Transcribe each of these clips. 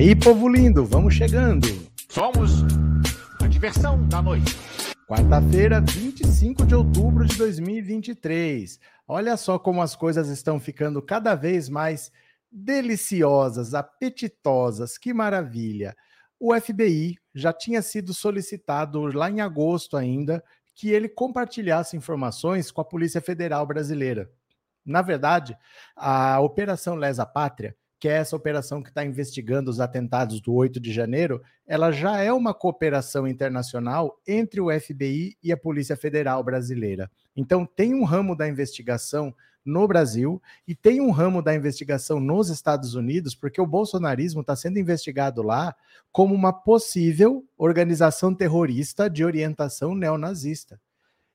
aí, povo lindo, vamos chegando. Somos a diversão da noite. Quarta-feira, 25 de outubro de 2023. Olha só como as coisas estão ficando cada vez mais deliciosas, apetitosas. Que maravilha! O FBI já tinha sido solicitado lá em agosto ainda que ele compartilhasse informações com a Polícia Federal Brasileira. Na verdade, a Operação Lesa Pátria, que é essa operação que está investigando os atentados do 8 de janeiro, ela já é uma cooperação internacional entre o FBI e a Polícia Federal Brasileira. Então, tem um ramo da investigação no Brasil e tem um ramo da investigação nos Estados Unidos, porque o bolsonarismo está sendo investigado lá como uma possível organização terrorista de orientação neonazista.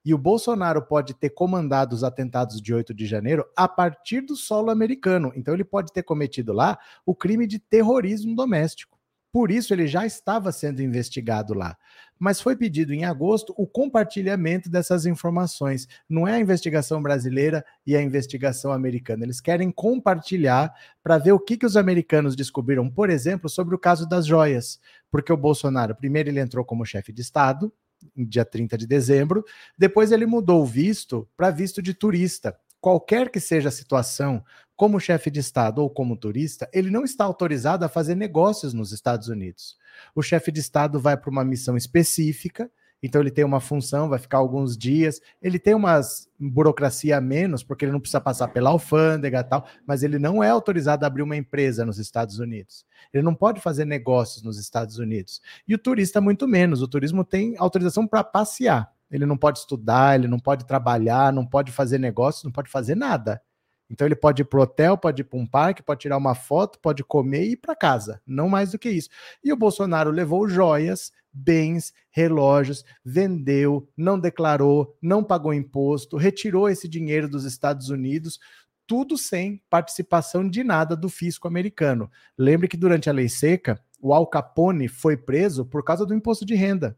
E o Bolsonaro pode ter comandado os atentados de 8 de janeiro a partir do solo americano. Então ele pode ter cometido lá o crime de terrorismo doméstico. Por isso ele já estava sendo investigado lá. Mas foi pedido em agosto o compartilhamento dessas informações. Não é a investigação brasileira e a investigação americana. Eles querem compartilhar para ver o que, que os americanos descobriram, por exemplo, sobre o caso das joias. Porque o Bolsonaro, primeiro, ele entrou como chefe de Estado, dia 30 de dezembro. Depois ele mudou o visto para visto de turista. Qualquer que seja a situação, como chefe de Estado ou como turista, ele não está autorizado a fazer negócios nos Estados Unidos. O chefe de Estado vai para uma missão específica então ele tem uma função, vai ficar alguns dias. Ele tem umas burocracia a menos, porque ele não precisa passar pela alfândega e tal, mas ele não é autorizado a abrir uma empresa nos Estados Unidos. Ele não pode fazer negócios nos Estados Unidos. E o turista, muito menos. O turismo tem autorização para passear. Ele não pode estudar, ele não pode trabalhar, não pode fazer negócios, não pode fazer nada. Então ele pode ir para hotel, pode ir para um parque, pode tirar uma foto, pode comer e ir para casa. Não mais do que isso. E o Bolsonaro levou joias, bens, relógios, vendeu, não declarou, não pagou imposto, retirou esse dinheiro dos Estados Unidos, tudo sem participação de nada do fisco americano. Lembre que durante a lei seca, o Al Capone foi preso por causa do imposto de renda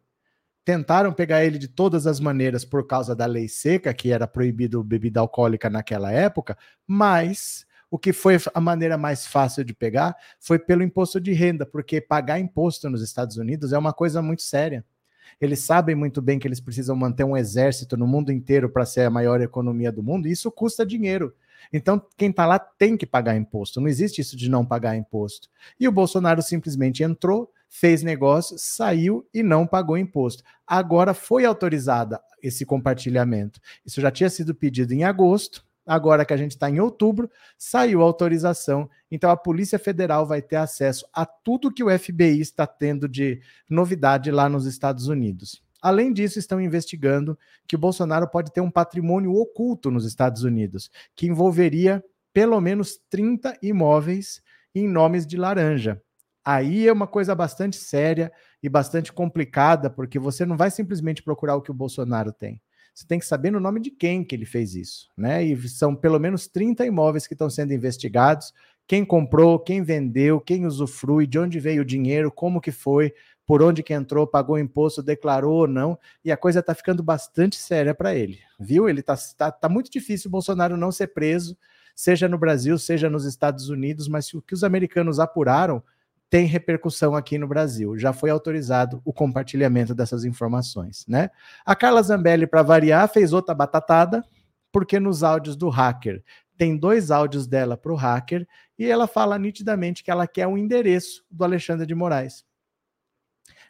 tentaram pegar ele de todas as maneiras por causa da lei seca, que era proibido bebida alcoólica naquela época, mas o que foi a maneira mais fácil de pegar foi pelo imposto de renda, porque pagar imposto nos Estados Unidos é uma coisa muito séria. Eles sabem muito bem que eles precisam manter um exército no mundo inteiro para ser a maior economia do mundo, e isso custa dinheiro. Então, quem está lá tem que pagar imposto. Não existe isso de não pagar imposto. E o Bolsonaro simplesmente entrou, fez negócio, saiu e não pagou imposto. Agora foi autorizada esse compartilhamento. Isso já tinha sido pedido em agosto. Agora que a gente está em outubro, saiu a autorização. Então a Polícia Federal vai ter acesso a tudo que o FBI está tendo de novidade lá nos Estados Unidos. Além disso, estão investigando que o Bolsonaro pode ter um patrimônio oculto nos Estados Unidos, que envolveria pelo menos 30 imóveis em nomes de laranja. Aí é uma coisa bastante séria e bastante complicada, porque você não vai simplesmente procurar o que o Bolsonaro tem. Você tem que saber no nome de quem que ele fez isso, né? E são pelo menos 30 imóveis que estão sendo investigados, quem comprou, quem vendeu, quem usufrui, de onde veio o dinheiro, como que foi, por onde que entrou, pagou imposto, declarou ou não, e a coisa está ficando bastante séria para ele, viu? Ele tá, tá, tá muito difícil o Bolsonaro não ser preso, seja no Brasil, seja nos Estados Unidos, mas o que os americanos apuraram tem repercussão aqui no Brasil. Já foi autorizado o compartilhamento dessas informações, né? A Carla Zambelli, para variar, fez outra batatada, porque nos áudios do hacker tem dois áudios dela para o hacker e ela fala nitidamente que ela quer o endereço do Alexandre de Moraes.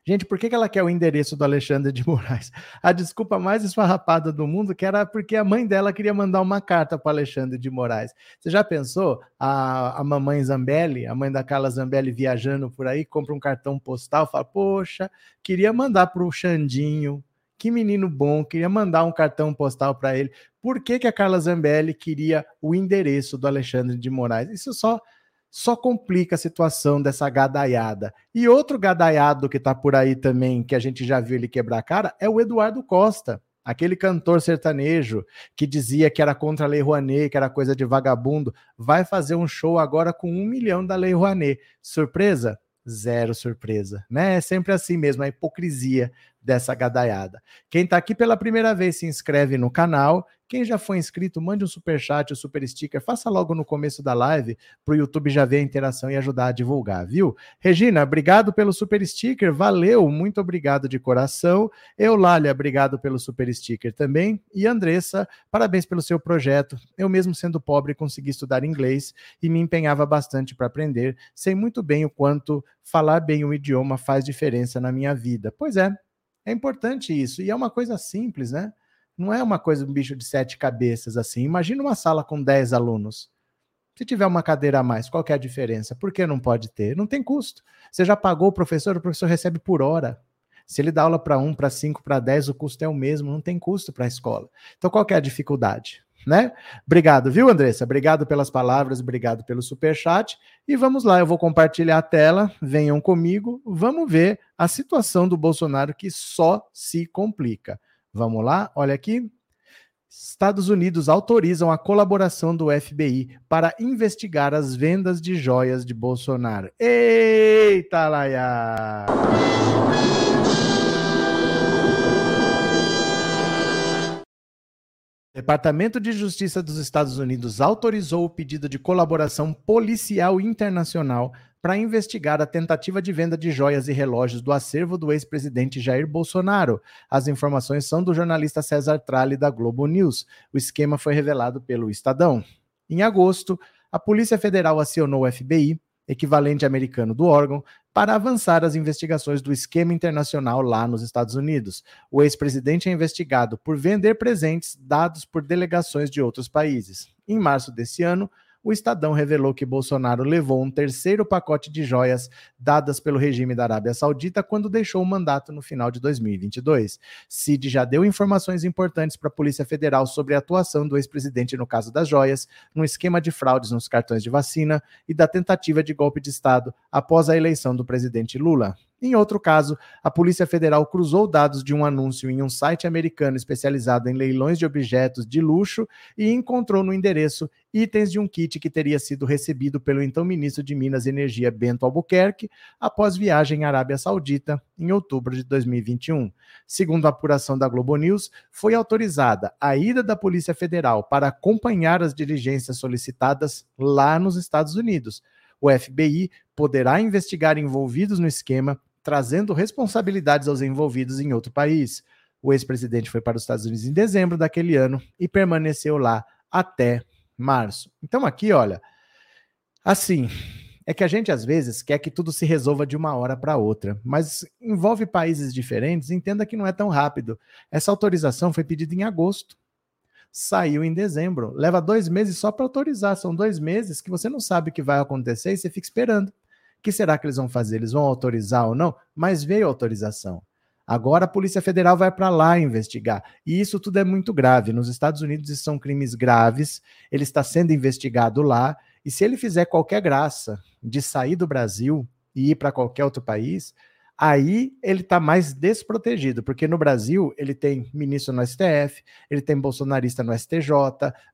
Gente, por que, ela quer o endereço do Alexandre de Moraes? A desculpa mais esfarrapada do mundo que era porque a mãe dela queria mandar uma carta para Alexandre de Moraes. Você já pensou? A, a mamãe Zambelli, a mãe da Carla Zambelli viajando por aí, compra um cartão postal, fala: Poxa, queria mandar para o Xandinho, que menino bom, queria mandar um cartão postal para ele. Por que, que a Carla Zambelli queria o endereço do Alexandre de Moraes? Isso só só complica a situação dessa gadaiada. E outro gadaiado que está por aí também, que a gente já viu ele quebrar a cara, é o Eduardo Costa, aquele cantor sertanejo que dizia que era contra a Lei Rouanet, que era coisa de vagabundo, vai fazer um show agora com um milhão da Lei Rouanet. Surpresa? Zero surpresa, né? É sempre assim mesmo, a hipocrisia dessa gadaiada. Quem está aqui pela primeira vez, se inscreve no canal. Quem já foi inscrito, mande um super chat, um super sticker, faça logo no começo da live para o YouTube já ver a interação e ajudar a divulgar, viu? Regina, obrigado pelo super sticker, valeu, muito obrigado de coração. Eulália, obrigado pelo super sticker também. E Andressa, parabéns pelo seu projeto. Eu mesmo sendo pobre consegui estudar inglês e me empenhava bastante para aprender. Sei muito bem o quanto falar bem o idioma faz diferença na minha vida. Pois é, é importante isso e é uma coisa simples, né? Não é uma coisa, um bicho de sete cabeças assim. Imagina uma sala com dez alunos. Se tiver uma cadeira a mais, qual é a diferença? Por que não pode ter? Não tem custo. Você já pagou o professor, o professor recebe por hora. Se ele dá aula para um, para cinco, para dez, o custo é o mesmo, não tem custo para a escola. Então, qual é a dificuldade? Né? Obrigado, viu, Andressa? Obrigado pelas palavras, obrigado pelo super chat. E vamos lá, eu vou compartilhar a tela. Venham comigo, vamos ver a situação do Bolsonaro que só se complica. Vamos lá, olha aqui. Estados Unidos autorizam a colaboração do FBI para investigar as vendas de joias de Bolsonaro. Eita, Laia! Departamento de Justiça dos Estados Unidos autorizou o pedido de colaboração policial internacional para investigar a tentativa de venda de joias e relógios do acervo do ex-presidente Jair Bolsonaro. As informações são do jornalista César Tralli da Globo News. O esquema foi revelado pelo Estadão. Em agosto, a Polícia Federal acionou o FBI, equivalente americano do órgão, para avançar as investigações do esquema internacional lá nos Estados Unidos. O ex-presidente é investigado por vender presentes dados por delegações de outros países. Em março desse ano, o Estadão revelou que Bolsonaro levou um terceiro pacote de joias dadas pelo regime da Arábia Saudita quando deixou o mandato no final de 2022. Cid já deu informações importantes para a Polícia Federal sobre a atuação do ex-presidente no caso das joias, no esquema de fraudes nos cartões de vacina e da tentativa de golpe de Estado após a eleição do presidente Lula. Em outro caso, a Polícia Federal cruzou dados de um anúncio em um site americano especializado em leilões de objetos de luxo e encontrou no endereço itens de um kit que teria sido recebido pelo então ministro de Minas e Energia Bento Albuquerque após viagem à Arábia Saudita em outubro de 2021. Segundo a apuração da Globo News, foi autorizada a ida da Polícia Federal para acompanhar as diligências solicitadas lá nos Estados Unidos. O FBI poderá investigar envolvidos no esquema trazendo responsabilidades aos envolvidos em outro país. O ex-presidente foi para os Estados Unidos em dezembro daquele ano e permaneceu lá até março. Então, aqui, olha, assim, é que a gente às vezes quer que tudo se resolva de uma hora para outra, mas envolve países diferentes, entenda que não é tão rápido. Essa autorização foi pedida em agosto, saiu em dezembro, leva dois meses só para autorizar. São dois meses que você não sabe o que vai acontecer e você fica esperando que será que eles vão fazer? Eles vão autorizar ou não? Mas veio autorização. Agora a Polícia Federal vai para lá investigar. E isso tudo é muito grave. Nos Estados Unidos são crimes graves. Ele está sendo investigado lá. E se ele fizer qualquer graça de sair do Brasil e ir para qualquer outro país, aí ele está mais desprotegido, porque no Brasil ele tem ministro no STF, ele tem bolsonarista no STJ,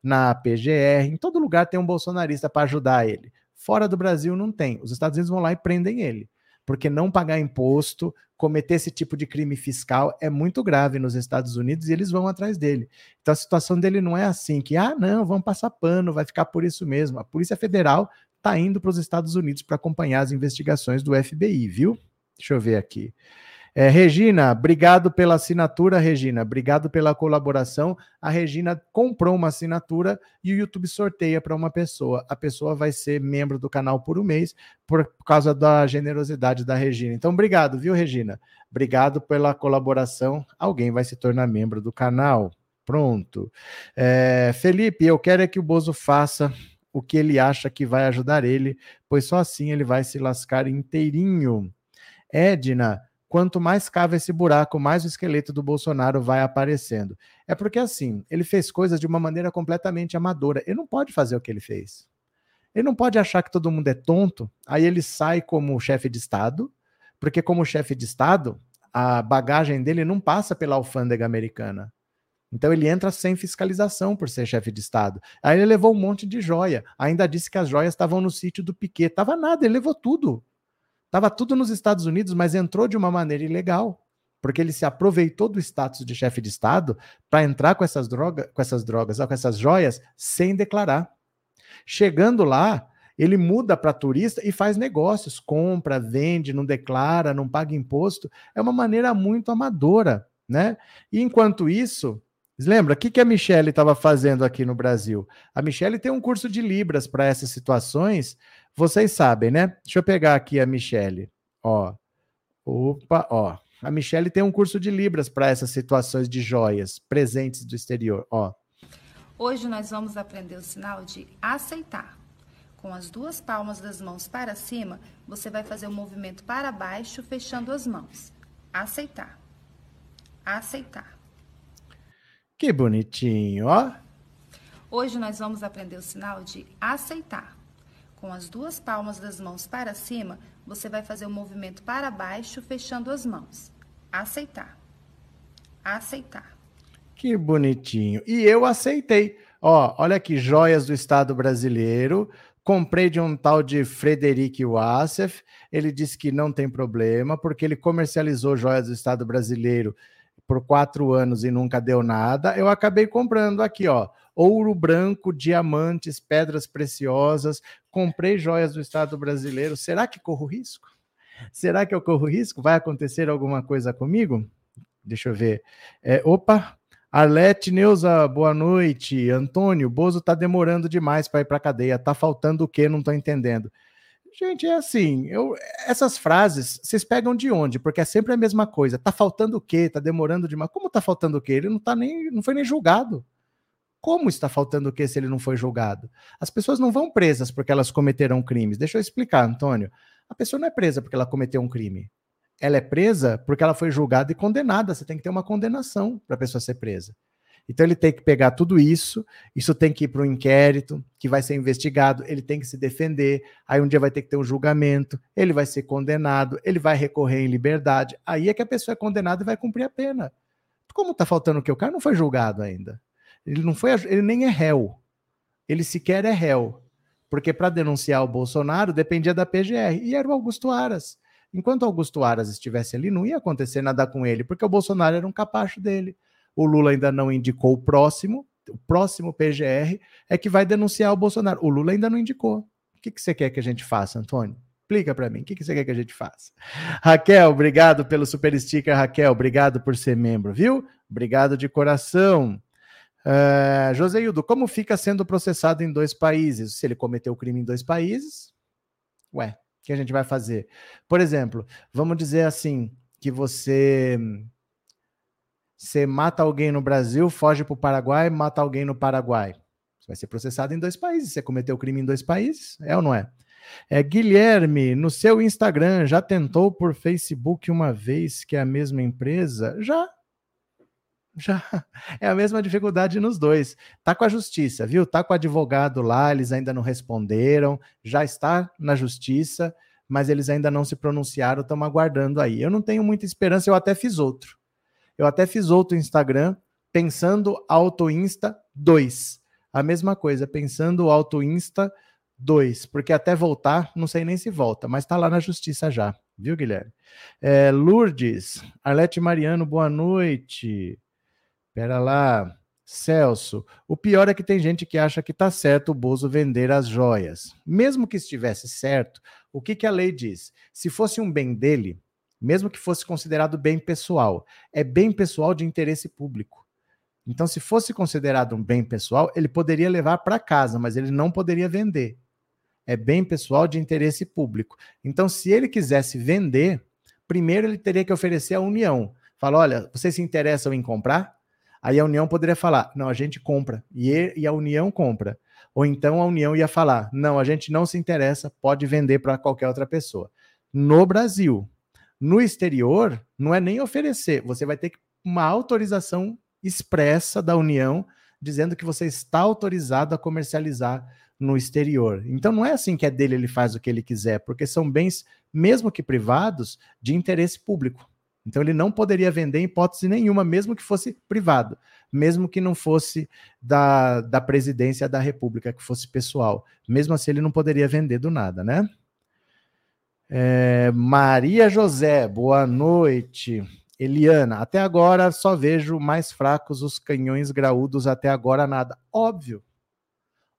na PGR, em todo lugar tem um bolsonarista para ajudar ele. Fora do Brasil não tem. Os Estados Unidos vão lá e prendem ele. Porque não pagar imposto, cometer esse tipo de crime fiscal é muito grave nos Estados Unidos e eles vão atrás dele. Então a situação dele não é assim, que, ah, não, vamos passar pano, vai ficar por isso mesmo. A Polícia Federal está indo para os Estados Unidos para acompanhar as investigações do FBI, viu? Deixa eu ver aqui. É, Regina, obrigado pela assinatura, Regina. Obrigado pela colaboração. A Regina comprou uma assinatura e o YouTube sorteia para uma pessoa. A pessoa vai ser membro do canal por um mês por causa da generosidade da Regina. Então, obrigado, viu, Regina? Obrigado pela colaboração. Alguém vai se tornar membro do canal. Pronto. É, Felipe, eu quero é que o Bozo faça o que ele acha que vai ajudar ele, pois só assim ele vai se lascar inteirinho. Edna, quanto mais cava esse buraco, mais o esqueleto do Bolsonaro vai aparecendo. É porque, assim, ele fez coisas de uma maneira completamente amadora. Ele não pode fazer o que ele fez. Ele não pode achar que todo mundo é tonto, aí ele sai como chefe de Estado, porque, como chefe de Estado, a bagagem dele não passa pela alfândega americana. Então ele entra sem fiscalização por ser chefe de Estado. Aí ele levou um monte de joia. Ainda disse que as joias estavam no sítio do Piquet. Tava nada, ele levou tudo. Estava tudo nos Estados Unidos, mas entrou de uma maneira ilegal. porque ele se aproveitou do status de chefe de Estado para entrar com essas, droga, com essas drogas, com essas joias, sem declarar. Chegando lá, ele muda para turista e faz negócios, compra, vende, não declara, não paga imposto. É uma maneira muito amadora, né? E enquanto isso, lembra o que, que a Michelle estava fazendo aqui no Brasil? A Michelle tem um curso de Libras para essas situações. Vocês sabem, né? Deixa eu pegar aqui a Michelle. Ó. Opa, ó. A Michelle tem um curso de Libras para essas situações de joias presentes do exterior, ó. Hoje nós vamos aprender o sinal de aceitar. Com as duas palmas das mãos para cima, você vai fazer o um movimento para baixo, fechando as mãos. Aceitar. Aceitar. Que bonitinho, ó. Hoje nós vamos aprender o sinal de aceitar. Com as duas palmas das mãos para cima, você vai fazer o um movimento para baixo, fechando as mãos. Aceitar. Aceitar. Que bonitinho. E eu aceitei. Ó, olha aqui, joias do Estado brasileiro. Comprei de um tal de Frederic Wassef. Ele disse que não tem problema, porque ele comercializou joias do Estado brasileiro por quatro anos e nunca deu nada. Eu acabei comprando aqui, ó. Ouro branco, diamantes, pedras preciosas. Comprei joias do Estado brasileiro. Será que corro risco? Será que eu corro risco? Vai acontecer alguma coisa comigo? Deixa eu ver. É, opa, Arlete Neuza, boa noite. Antônio, Bozo tá demorando demais para ir para cadeia. Tá faltando o quê? Não tô entendendo. Gente, é assim, eu, essas frases, vocês pegam de onde? Porque é sempre a mesma coisa. Tá faltando o quê? Tá demorando demais. Como tá faltando o quê? Ele não tá nem, não foi nem julgado. Como está faltando o quê se ele não foi julgado? As pessoas não vão presas porque elas cometeram crimes. Deixa eu explicar, Antônio. A pessoa não é presa porque ela cometeu um crime ela é presa porque ela foi julgada e condenada. Você tem que ter uma condenação para a pessoa ser presa. Então ele tem que pegar tudo isso, isso tem que ir para um inquérito, que vai ser investigado, ele tem que se defender, aí um dia vai ter que ter um julgamento, ele vai ser condenado, ele vai recorrer em liberdade, aí é que a pessoa é condenada e vai cumprir a pena. Como está faltando o que? O cara não foi julgado ainda. Ele não foi, ele nem é réu. Ele sequer é réu. Porque para denunciar o Bolsonaro dependia da PGR, e era o Augusto Aras. Enquanto Augusto Aras estivesse ali, não ia acontecer nada com ele, porque o Bolsonaro era um capacho dele. O Lula ainda não indicou o próximo, o próximo PGR é que vai denunciar o Bolsonaro. O Lula ainda não indicou. O que, que você quer que a gente faça, Antônio? Explica para mim, o que, que você quer que a gente faça? Raquel, obrigado pelo super sticker, Raquel, obrigado por ser membro, viu? Obrigado de coração. Uh, Joseildo, como fica sendo processado em dois países? Se ele cometeu crime em dois países, ué, que a gente vai fazer? Por exemplo, vamos dizer assim, que você você mata alguém no Brasil, foge para o Paraguai, mata alguém no Paraguai. Você vai ser processado em dois países. Você cometeu crime em dois países, é ou não é? É, Guilherme, no seu Instagram, já tentou por Facebook uma vez que é a mesma empresa? Já. Já. É a mesma dificuldade nos dois. Tá com a justiça, viu? Tá com o advogado lá, eles ainda não responderam, já está na justiça, mas eles ainda não se pronunciaram, estamos aguardando aí. Eu não tenho muita esperança, eu até fiz outro. Eu até fiz outro Instagram pensando Auto Insta 2. A mesma coisa, pensando Auto Insta 2, porque até voltar, não sei nem se volta, mas tá lá na justiça já, viu, Guilherme? É, Lourdes, Arlete Mariano, boa noite. Pera lá. Celso, o pior é que tem gente que acha que está certo o Bozo vender as joias. Mesmo que estivesse certo, o que, que a lei diz? Se fosse um bem dele, mesmo que fosse considerado bem pessoal, é bem pessoal de interesse público. Então, se fosse considerado um bem pessoal, ele poderia levar para casa, mas ele não poderia vender. É bem pessoal de interesse público. Então, se ele quisesse vender, primeiro ele teria que oferecer à União. Fala, olha, vocês se interessam em comprar? Aí a União poderia falar: não, a gente compra. E, e a União compra. Ou então a União ia falar: não, a gente não se interessa, pode vender para qualquer outra pessoa. No Brasil. No exterior, não é nem oferecer, você vai ter uma autorização expressa da União dizendo que você está autorizado a comercializar no exterior. Então não é assim que é dele, ele faz o que ele quiser, porque são bens, mesmo que privados, de interesse público. Então ele não poderia vender em hipótese nenhuma, mesmo que fosse privado, mesmo que não fosse da, da presidência da República, que fosse pessoal. Mesmo assim, ele não poderia vender do nada, né? É, Maria José, boa noite. Eliana, até agora só vejo mais fracos os canhões graúdos, até agora nada. Óbvio.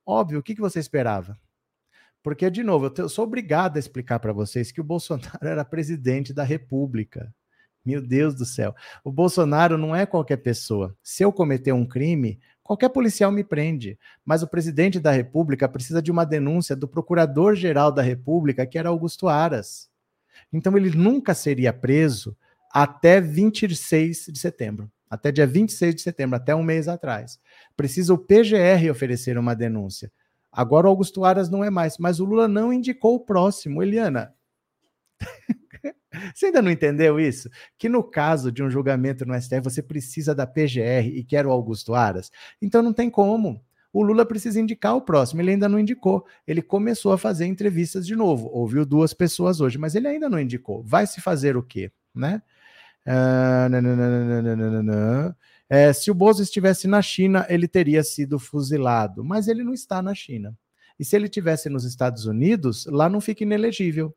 Óbvio, o que, que você esperava? Porque, de novo, eu, sou obrigado a explicar para vocês que o Bolsonaro era presidente da República. Meu Deus do céu. O Bolsonaro não é qualquer pessoa. Se eu cometer um crime, qualquer policial me prende. Mas o presidente da República precisa de uma denúncia do procurador-geral da República, que era Augusto Aras. Então ele nunca seria preso até 26 de setembro. Até dia 26 de setembro, até um mês atrás. Precisa o PGR oferecer uma denúncia. Agora o Augusto Aras não é mais, mas o Lula não indicou o próximo. Eliana, você ainda não entendeu isso? Que no caso de um julgamento no STF, você precisa da PGR e quer o Augusto Aras? Então não tem como. O Lula precisa indicar o próximo, ele ainda não indicou. Ele começou a fazer entrevistas de novo, ouviu duas pessoas hoje, mas ele ainda não indicou. Vai se fazer o quê? Né? Uh, é, se o Bozo estivesse na China, ele teria sido fuzilado, mas ele não está na China. E se ele tivesse nos Estados Unidos, lá não fica inelegível.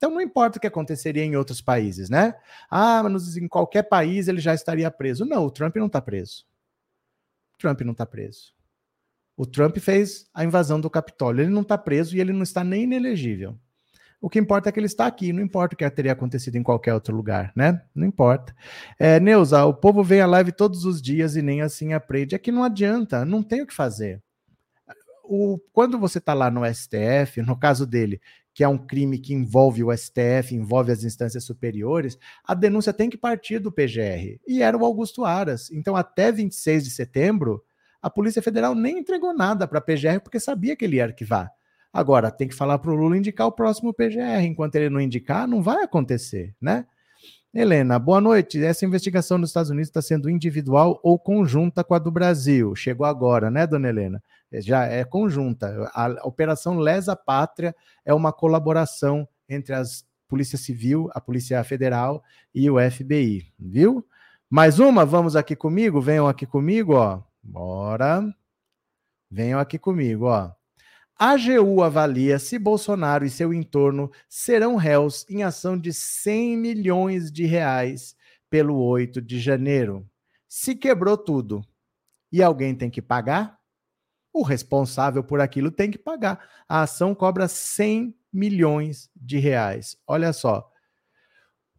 Então não importa o que aconteceria em outros países, né? Ah, mas em qualquer país ele já estaria preso. Não, o Trump não está preso. O Trump não está preso. O Trump fez a invasão do Capitólio. Ele não está preso e ele não está nem inelegível. O que importa é que ele está aqui, não importa o que teria acontecido em qualquer outro lugar, né? Não importa. É, Neuza, o povo vem à live todos os dias e nem assim aprende. É que não adianta, não tem o que fazer. O, quando você está lá no STF, no caso dele, que é um crime que envolve o STF, envolve as instâncias superiores, a denúncia tem que partir do PGR. E era o Augusto Aras. Então, até 26 de setembro, a Polícia Federal nem entregou nada para a PGR porque sabia que ele ia arquivar. Agora, tem que falar para o Lula indicar o próximo PGR. Enquanto ele não indicar, não vai acontecer, né? Helena, boa noite. Essa investigação nos Estados Unidos está sendo individual ou conjunta com a do Brasil? Chegou agora, né, dona Helena? Já é conjunta. A Operação Lesa Pátria é uma colaboração entre as Polícia Civil, a Polícia Federal e o FBI, viu? Mais uma, vamos aqui comigo? Venham aqui comigo, ó. Bora. Venham aqui comigo, ó. A AGU avalia se Bolsonaro e seu entorno serão réus em ação de 100 milhões de reais pelo 8 de janeiro. Se quebrou tudo e alguém tem que pagar, o responsável por aquilo tem que pagar. A ação cobra 100 milhões de reais. Olha só.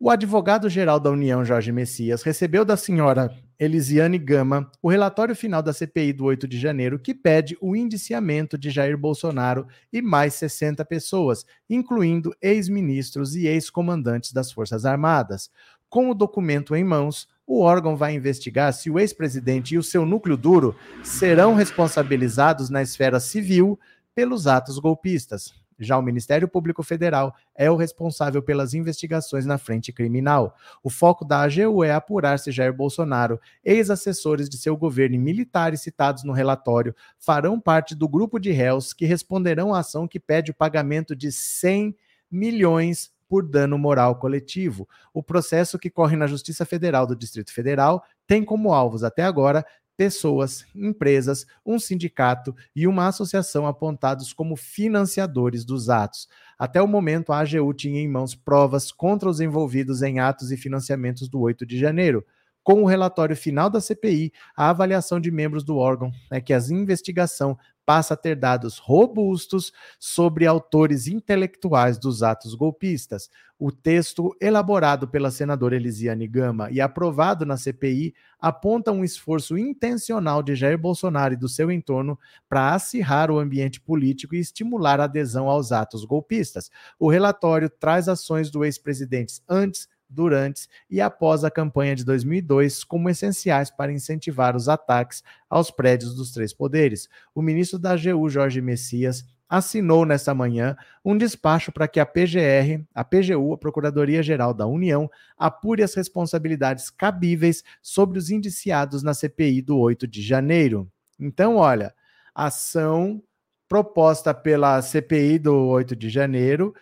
O advogado-geral da União, Jorge Messias, recebeu da senhora Elisiane Gama o relatório final da CPI do 8 de janeiro, que pede o indiciamento de Jair Bolsonaro e mais 60 pessoas, incluindo ex-ministros e ex-comandantes das Forças Armadas. Com o documento em mãos, o órgão vai investigar se o ex-presidente e o seu núcleo duro serão responsabilizados na esfera civil pelos atos golpistas. Já o Ministério Público Federal é o responsável pelas investigações na frente criminal. O foco da AGU é apurar se Jair Bolsonaro, ex-assessores de seu governo e militares citados no relatório, farão parte do grupo de réus que responderão à ação que pede o pagamento de 100 milhões por dano moral coletivo. O processo que corre na Justiça Federal do Distrito Federal tem como alvos até agora pessoas, empresas, um sindicato e uma associação apontados como financiadores dos atos. Até o momento, a AGU tinha em mãos provas contra os envolvidos em atos e financiamentos do 8 de janeiro. Com o relatório final da CPI, a avaliação de membros do órgão é que a investigação passa a ter dados robustos sobre autores intelectuais dos atos golpistas. O texto, elaborado pela senadora Elisiane Gama e aprovado na CPI, aponta um esforço intencional de Jair Bolsonaro e do seu entorno para acirrar o ambiente político e estimular a adesão aos atos golpistas. O relatório traz ações do ex-presidente antes, durante e após a campanha de 2002 como essenciais para incentivar os ataques aos prédios dos três poderes. O ministro da AGU, Jorge Messias, assinou nesta manhã um despacho para que a PGR, a PGU, a Procuradoria-Geral da União, apure as responsabilidades cabíveis sobre os indiciados na CPI do 8 de janeiro. Então, olha, ação proposta pela CPI do 8 de janeiro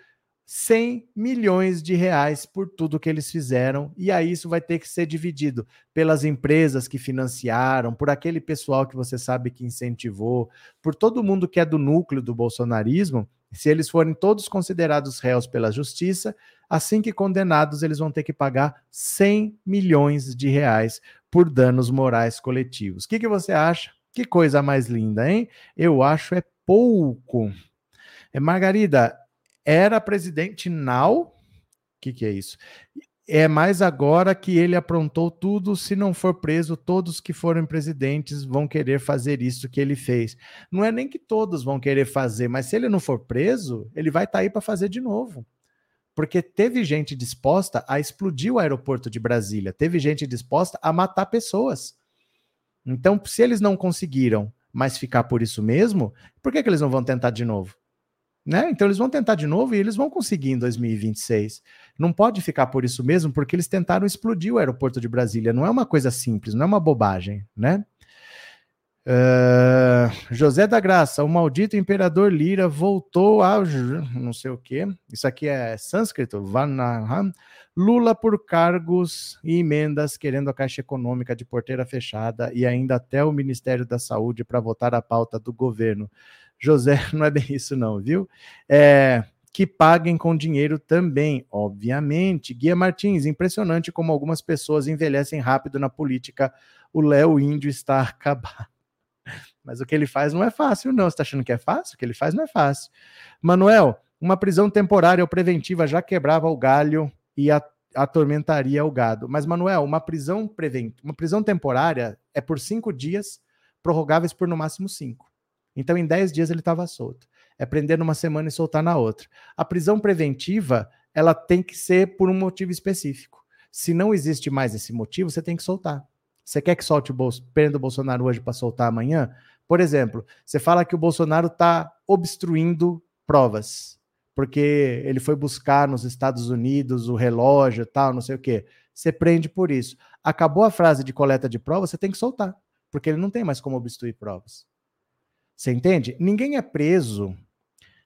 100 milhões de reais por tudo que eles fizeram, e aí isso vai ter que ser dividido pelas empresas que financiaram, por aquele pessoal que você sabe que incentivou, por todo mundo que é do núcleo do bolsonarismo. Se eles forem todos considerados réus pela justiça, Assim que condenados, eles vão ter que pagar 100 milhões de reais por danos morais coletivos. O que, que você acha? Que coisa mais linda, hein? Eu acho é pouco. É, Margarida, era presidente now? O que, que é isso? É mais agora que ele aprontou tudo. Se não for preso, todos que forem presidentes vão querer fazer isso que ele fez. Não é nem que todos vão querer fazer, mas se ele não for preso, ele vai estar tá aí para fazer de novo. Porque teve gente disposta a explodir o aeroporto de Brasília, teve gente disposta a matar pessoas. Então, se eles não conseguiram mais ficar por isso mesmo, por que, que eles não vão tentar de novo? Né? Então eles vão tentar de novo e eles vão conseguir em 2026. Não pode ficar por isso mesmo, porque eles tentaram explodir o aeroporto de Brasília. Não é uma coisa simples, não é uma bobagem, né? Uh, José da Graça, o maldito imperador Lira voltou a não sei o que. Isso aqui é sânscrito. Vanaham. Lula por cargos e emendas, querendo a Caixa Econômica de porteira fechada e ainda até o Ministério da Saúde para votar a pauta do governo. José, não é bem isso, não, viu? É, que paguem com dinheiro também, obviamente. Guia Martins, impressionante como algumas pessoas envelhecem rápido na política. O Léo Índio está acabado. Mas o que ele faz não é fácil, não. Você está achando que é fácil? O que ele faz não é fácil. Manuel, uma prisão temporária ou preventiva já quebrava o galho e atormentaria o gado. Mas, Manuel, uma prisão preventiva, uma prisão temporária é por cinco dias, prorrogáveis por no máximo cinco. Então, em 10 dias ele estava solto. É prender numa semana e soltar na outra. A prisão preventiva, ela tem que ser por um motivo específico. Se não existe mais esse motivo, você tem que soltar. Você quer que solte o bolso, prenda o Bolsonaro hoje para soltar amanhã? Por exemplo, você fala que o Bolsonaro está obstruindo provas, porque ele foi buscar nos Estados Unidos o relógio tal, não sei o quê. Você prende por isso. Acabou a frase de coleta de provas, você tem que soltar, porque ele não tem mais como obstruir provas. Você entende? Ninguém é preso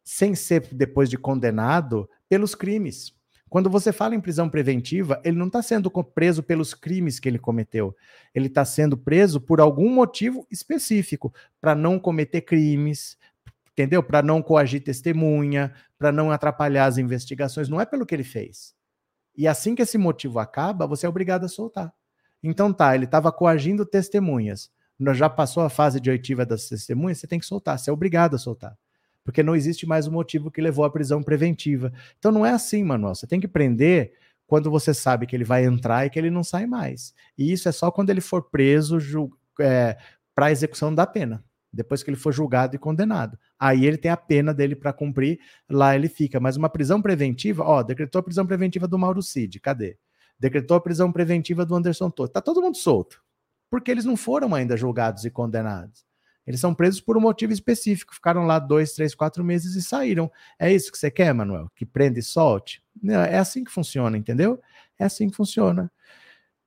sem ser depois de condenado pelos crimes. Quando você fala em prisão preventiva, ele não está sendo preso pelos crimes que ele cometeu. Ele está sendo preso por algum motivo específico, para não cometer crimes, entendeu? Para não coagir testemunha, para não atrapalhar as investigações. Não é pelo que ele fez. E assim que esse motivo acaba, você é obrigado a soltar. Então tá, ele estava coagindo testemunhas já passou a fase de oitiva das testemunhas, você tem que soltar, você é obrigado a soltar. Porque não existe mais o motivo que levou à prisão preventiva. Então não é assim, Manuel. Você tem que prender quando você sabe que ele vai entrar e que ele não sai mais. E isso é só quando ele for preso é, para execução da pena. Depois que ele for julgado e condenado. Aí ele tem a pena dele para cumprir, lá ele fica. Mas uma prisão preventiva, ó, decretou a prisão preventiva do Mauro Cid, cadê? Decretou a prisão preventiva do Anderson Torres. Tá todo mundo solto porque eles não foram ainda julgados e condenados. Eles são presos por um motivo específico, ficaram lá dois, três, quatro meses e saíram. É isso que você quer, Manuel? Que prenda e solte? Não, é assim que funciona, entendeu? É assim que funciona.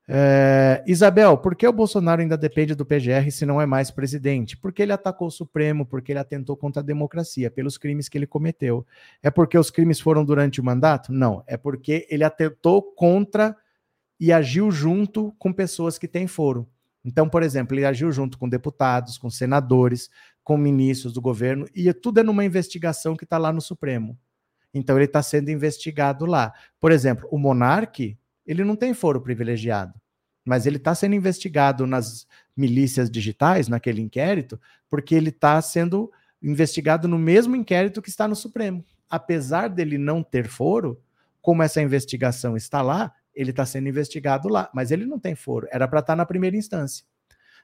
É, Isabel, por que o Bolsonaro ainda depende do PGR se não é mais presidente? Porque ele atacou o Supremo, porque ele atentou contra a democracia, pelos crimes que ele cometeu. É porque os crimes foram durante o mandato? Não. É porque ele atentou contra e agiu junto com pessoas que têm foro. Então, por exemplo, ele agiu junto com deputados, com senadores, com ministros do governo, e tudo é numa investigação que está lá no Supremo. Então, ele está sendo investigado lá. Por exemplo, o monarque, ele não tem foro privilegiado, mas ele está sendo investigado nas milícias digitais, naquele inquérito, porque ele está sendo investigado no mesmo inquérito que está no Supremo. Apesar dele não ter foro, como essa investigação está lá, ele está sendo investigado lá, mas ele não tem foro, era para estar tá na primeira instância.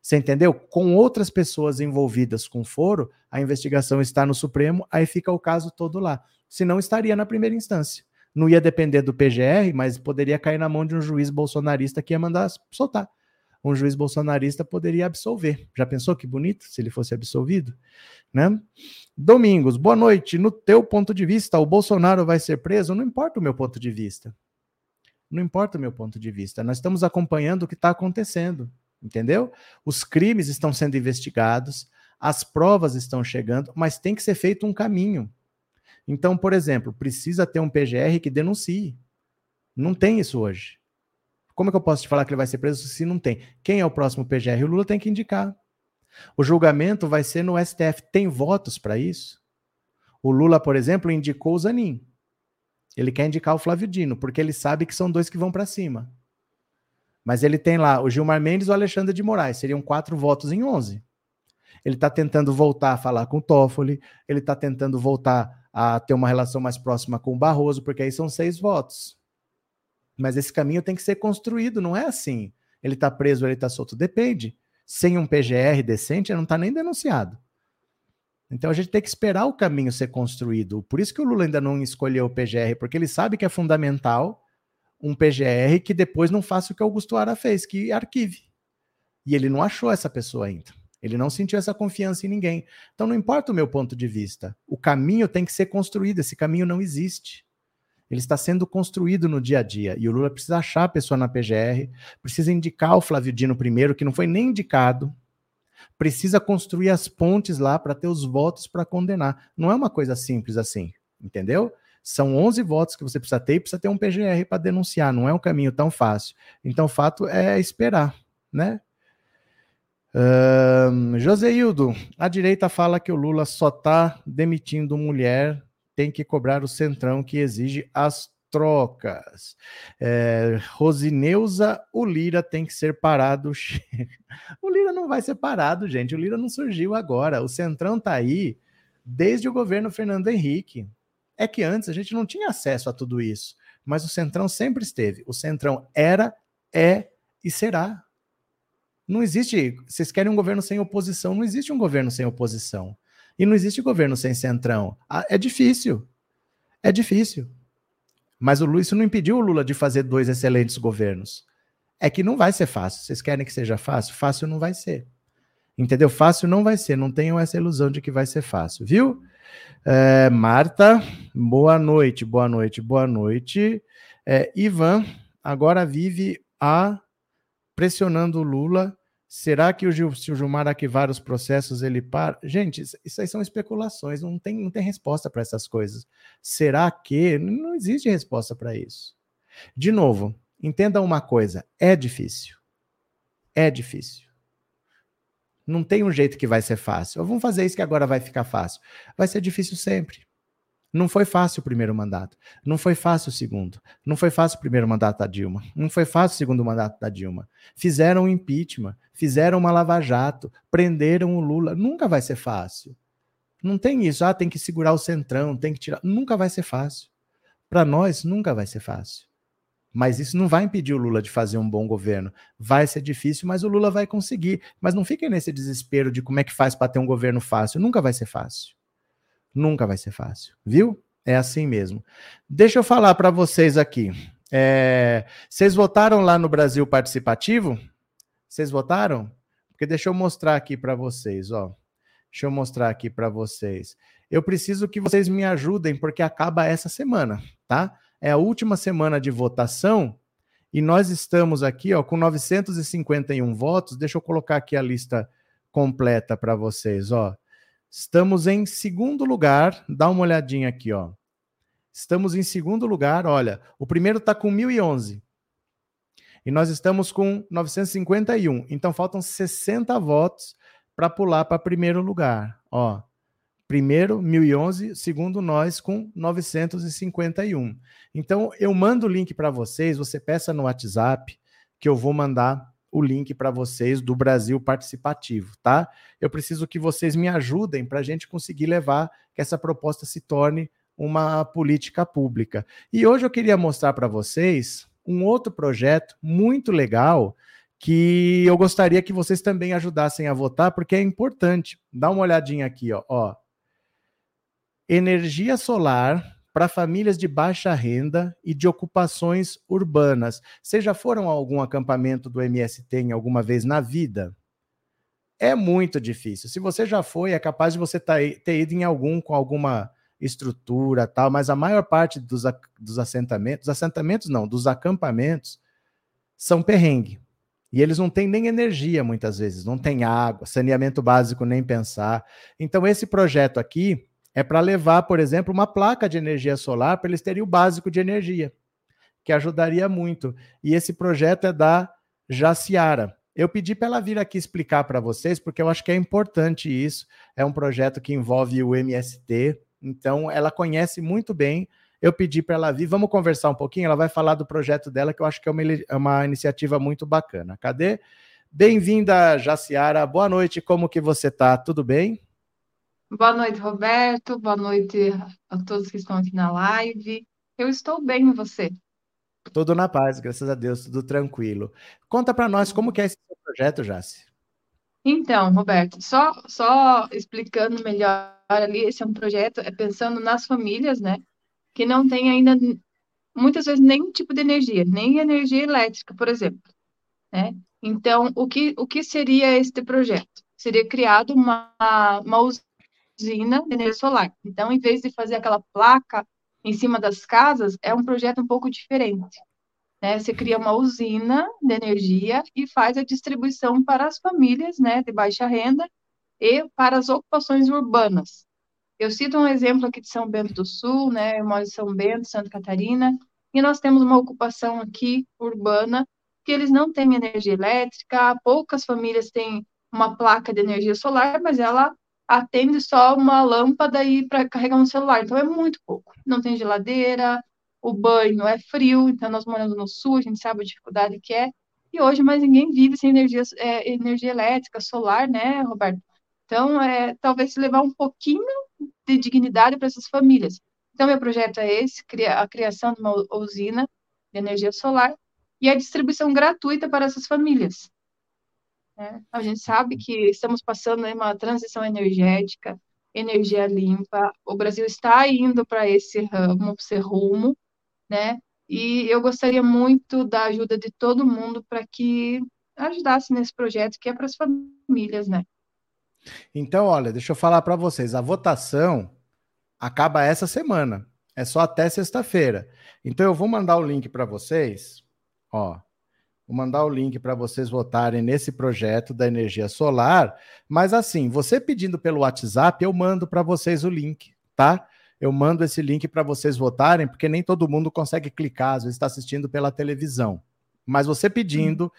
Você entendeu? Com outras pessoas envolvidas com foro, a investigação está no Supremo, aí fica o caso todo lá. Se não, estaria na primeira instância. Não ia depender do PGR, mas poderia cair na mão de um juiz bolsonarista que ia mandar soltar. Um juiz bolsonarista poderia absolver. Já pensou que bonito se ele fosse absolvido? Né? Domingos, boa noite. No teu ponto de vista, o Bolsonaro vai ser preso? Não importa o meu ponto de vista. Não importa o meu ponto de vista. Nós estamos acompanhando o que está acontecendo, entendeu? Os crimes estão sendo investigados, as provas estão chegando, mas tem que ser feito um caminho. Então, por exemplo, precisa ter um PGR que denuncie. Não tem isso hoje. Como é que eu posso te falar que ele vai ser preso se não tem? Quem é o próximo PGR? O Lula tem que indicar. O julgamento vai ser no STF. Tem votos para isso? O Lula, por exemplo, indicou o Zanin. Ele quer indicar o Flávio Dino, porque ele sabe que são dois que vão para cima. Mas ele tem lá o Gilmar Mendes e o Alexandre de Moraes. Seriam quatro votos em 11. Ele está tentando voltar a falar com o Toffoli, ele está tentando voltar a ter uma relação mais próxima com o Barroso, porque aí são seis votos. Mas esse caminho tem que ser construído, não é assim. Ele está preso, ele está solto, depende. Sem um PGR decente, ele não está nem denunciado. Então a gente tem que esperar o caminho ser construído. Por isso que o Lula ainda não escolheu o PGR, porque ele sabe que é fundamental um PGR que depois não faça o que Augusto Ara fez, que arquive. E ele não achou essa pessoa ainda. Ele não sentiu essa confiança em ninguém. Então não importa o meu ponto de vista. O caminho tem que ser construído. Esse caminho não existe. Ele está sendo construído no dia a dia. E o Lula precisa achar a pessoa na PGR, precisa indicar o Flávio Dino primeiro, que não foi nem indicado, precisa construir as pontes lá para ter os votos para condenar. Não é uma coisa simples assim, entendeu? São 11 votos que você precisa ter e precisa ter um PGR para denunciar. Não é um caminho tão fácil. Então, o fato é esperar, né? Um, a direita fala que o Lula só está demitindo mulher, tem que cobrar o centrão que exige as trocas. É, Rosineuza, o Lira tem que ser parado. o Lira não vai ser parado, gente. O Lira não surgiu agora. O Centrão tá aí desde o governo Fernando Henrique. É que antes a gente não tinha acesso a tudo isso, mas o Centrão sempre esteve. O Centrão era, é e será. Não existe. Vocês querem um governo sem oposição? Não existe um governo sem oposição. E não existe governo sem Centrão. Ah, é difícil. É difícil. Mas o Luiz não impediu o Lula de fazer dois excelentes governos. É que não vai ser fácil. Vocês querem que seja fácil? Fácil não vai ser. Entendeu? Fácil não vai ser. Não tenham essa ilusão de que vai ser fácil, viu? É, Marta, boa noite, boa noite, boa noite. É, Ivan agora vive a pressionando o Lula Será que o Gil, se o Gilmar arquivar os processos, ele para? Gente, isso aí são especulações, não tem, não tem resposta para essas coisas. Será que? Não existe resposta para isso. De novo, entenda uma coisa: é difícil. É difícil. Não tem um jeito que vai ser fácil. Vamos fazer isso que agora vai ficar fácil. Vai ser difícil sempre. Não foi fácil o primeiro mandato. Não foi fácil o segundo. Não foi fácil o primeiro mandato da Dilma. Não foi fácil o segundo mandato da Dilma. Fizeram um impeachment, fizeram uma lava-jato, prenderam o Lula. Nunca vai ser fácil. Não tem isso. Ah, tem que segurar o centrão, tem que tirar. Nunca vai ser fácil. Para nós, nunca vai ser fácil. Mas isso não vai impedir o Lula de fazer um bom governo. Vai ser difícil, mas o Lula vai conseguir. Mas não fiquem nesse desespero de como é que faz para ter um governo fácil. Nunca vai ser fácil. Nunca vai ser fácil, viu? É assim mesmo. Deixa eu falar para vocês aqui. É, vocês votaram lá no Brasil Participativo? Vocês votaram? Porque deixa eu mostrar aqui para vocês, ó. Deixa eu mostrar aqui para vocês. Eu preciso que vocês me ajudem porque acaba essa semana, tá? É a última semana de votação e nós estamos aqui, ó, com 951 votos. Deixa eu colocar aqui a lista completa para vocês, ó. Estamos em segundo lugar. Dá uma olhadinha aqui, ó. Estamos em segundo lugar. Olha, o primeiro está com 1011. E nós estamos com 951. Então faltam 60 votos para pular para primeiro lugar. Ó, primeiro 1011, segundo nós com 951. Então eu mando o link para vocês, você peça no WhatsApp que eu vou mandar o link para vocês do Brasil Participativo, tá? Eu preciso que vocês me ajudem para a gente conseguir levar que essa proposta se torne uma política pública. E hoje eu queria mostrar para vocês um outro projeto muito legal que eu gostaria que vocês também ajudassem a votar, porque é importante. Dá uma olhadinha aqui, ó. ó. Energia solar para famílias de baixa renda e de ocupações urbanas. Vocês já foram a algum acampamento do MST em alguma vez na vida? É muito difícil. Se você já foi, é capaz de você tá ter ido em algum com alguma estrutura tal, mas a maior parte dos, dos assentamentos, assentamentos não, dos acampamentos, são perrengue. E eles não têm nem energia muitas vezes, não tem água, saneamento básico nem pensar. Então, esse projeto aqui, é para levar, por exemplo, uma placa de energia solar para eles terem o básico de energia, que ajudaria muito. E esse projeto é da Jaciara. Eu pedi para ela vir aqui explicar para vocês, porque eu acho que é importante isso. É um projeto que envolve o MST, então ela conhece muito bem eu pedi para ela vir, vamos conversar um pouquinho, ela vai falar do projeto dela, que eu acho que é uma, é uma iniciativa muito bacana. Cadê? Bem-vinda, Jaciara. Boa noite, como que você tá? Tudo bem? Boa noite, Roberto. Boa noite a todos que estão aqui na live. Eu estou bem, e você? Tudo na paz, graças a Deus, tudo tranquilo. Conta para nós como que é esse projeto, Jaci. Então, Roberto, só, só explicando melhor ali, esse é um projeto, é pensando nas famílias, né, que não tem ainda, muitas vezes, nenhum tipo de energia, nem energia elétrica, por exemplo, né? Então, o que, o que seria este projeto? Seria criado uma, uma usina de energia solar. Então, em vez de fazer aquela placa em cima das casas, é um projeto um pouco diferente. Né? Você cria uma usina de energia e faz a distribuição para as famílias né, de baixa renda e para as ocupações urbanas. Eu cito um exemplo aqui de São Bento do Sul, né? Eu moro em São Bento, Santa Catarina, e nós temos uma ocupação aqui urbana que eles não têm energia elétrica, poucas famílias têm uma placa de energia solar, mas ela atende só uma lâmpada aí para carregar um celular, então é muito pouco. Não tem geladeira, o banho é frio, então nós moramos no sul, a gente sabe a dificuldade que é, e hoje mais ninguém vive sem energia, é, energia elétrica, solar, né, Roberto? Então, é, talvez levar um pouquinho de dignidade para essas famílias. Então, meu projeto é esse, a criação de uma usina de energia solar e a distribuição gratuita para essas famílias. Né? A gente sabe que estamos passando uma transição energética, energia limpa, o Brasil está indo para esse ramo, esse rumo, né? E eu gostaria muito da ajuda de todo mundo para que ajudasse nesse projeto que é para as famílias, né? Então, olha, deixa eu falar para vocês, a votação acaba essa semana. É só até sexta-feira. Então eu vou mandar o link para vocês, ó. Vou mandar o link para vocês votarem nesse projeto da energia solar. Mas assim, você pedindo pelo WhatsApp, eu mando para vocês o link, tá? Eu mando esse link para vocês votarem, porque nem todo mundo consegue clicar, às vezes está assistindo pela televisão. Mas você pedindo,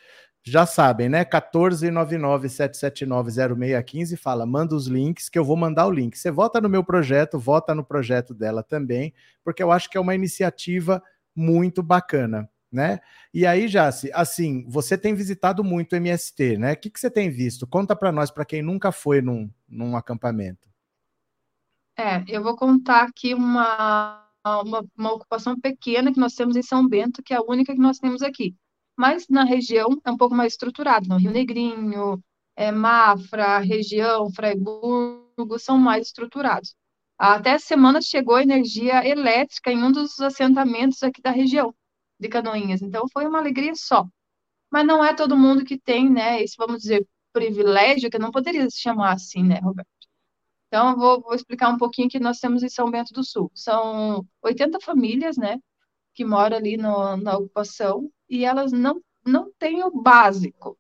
já sabem, né? 14997790615 fala, manda os links que eu vou mandar o link. Você vota no meu projeto, vota no projeto dela também, porque eu acho que é uma iniciativa muito bacana né? E aí, Jace, assim, você tem visitado muito o MST, né? O que, que você tem visto? Conta para nós, para quem nunca foi num, num acampamento. É, eu vou contar aqui uma, uma, uma ocupação pequena que nós temos em São Bento, que é a única que nós temos aqui. Mas na região é um pouco mais estruturado, no Rio Negrinho, é, Mafra, região, Fraiburgo, são mais estruturados. Até semana chegou energia elétrica em um dos assentamentos aqui da região de Canoinhas. Então foi uma alegria só. Mas não é todo mundo que tem, né, esse, vamos dizer, privilégio, que não poderia se chamar assim, né, Roberto? Então, eu vou, vou explicar um pouquinho que nós temos em São Bento do Sul. São 80 famílias, né, que moram ali no, na ocupação, e elas não, não têm o básico.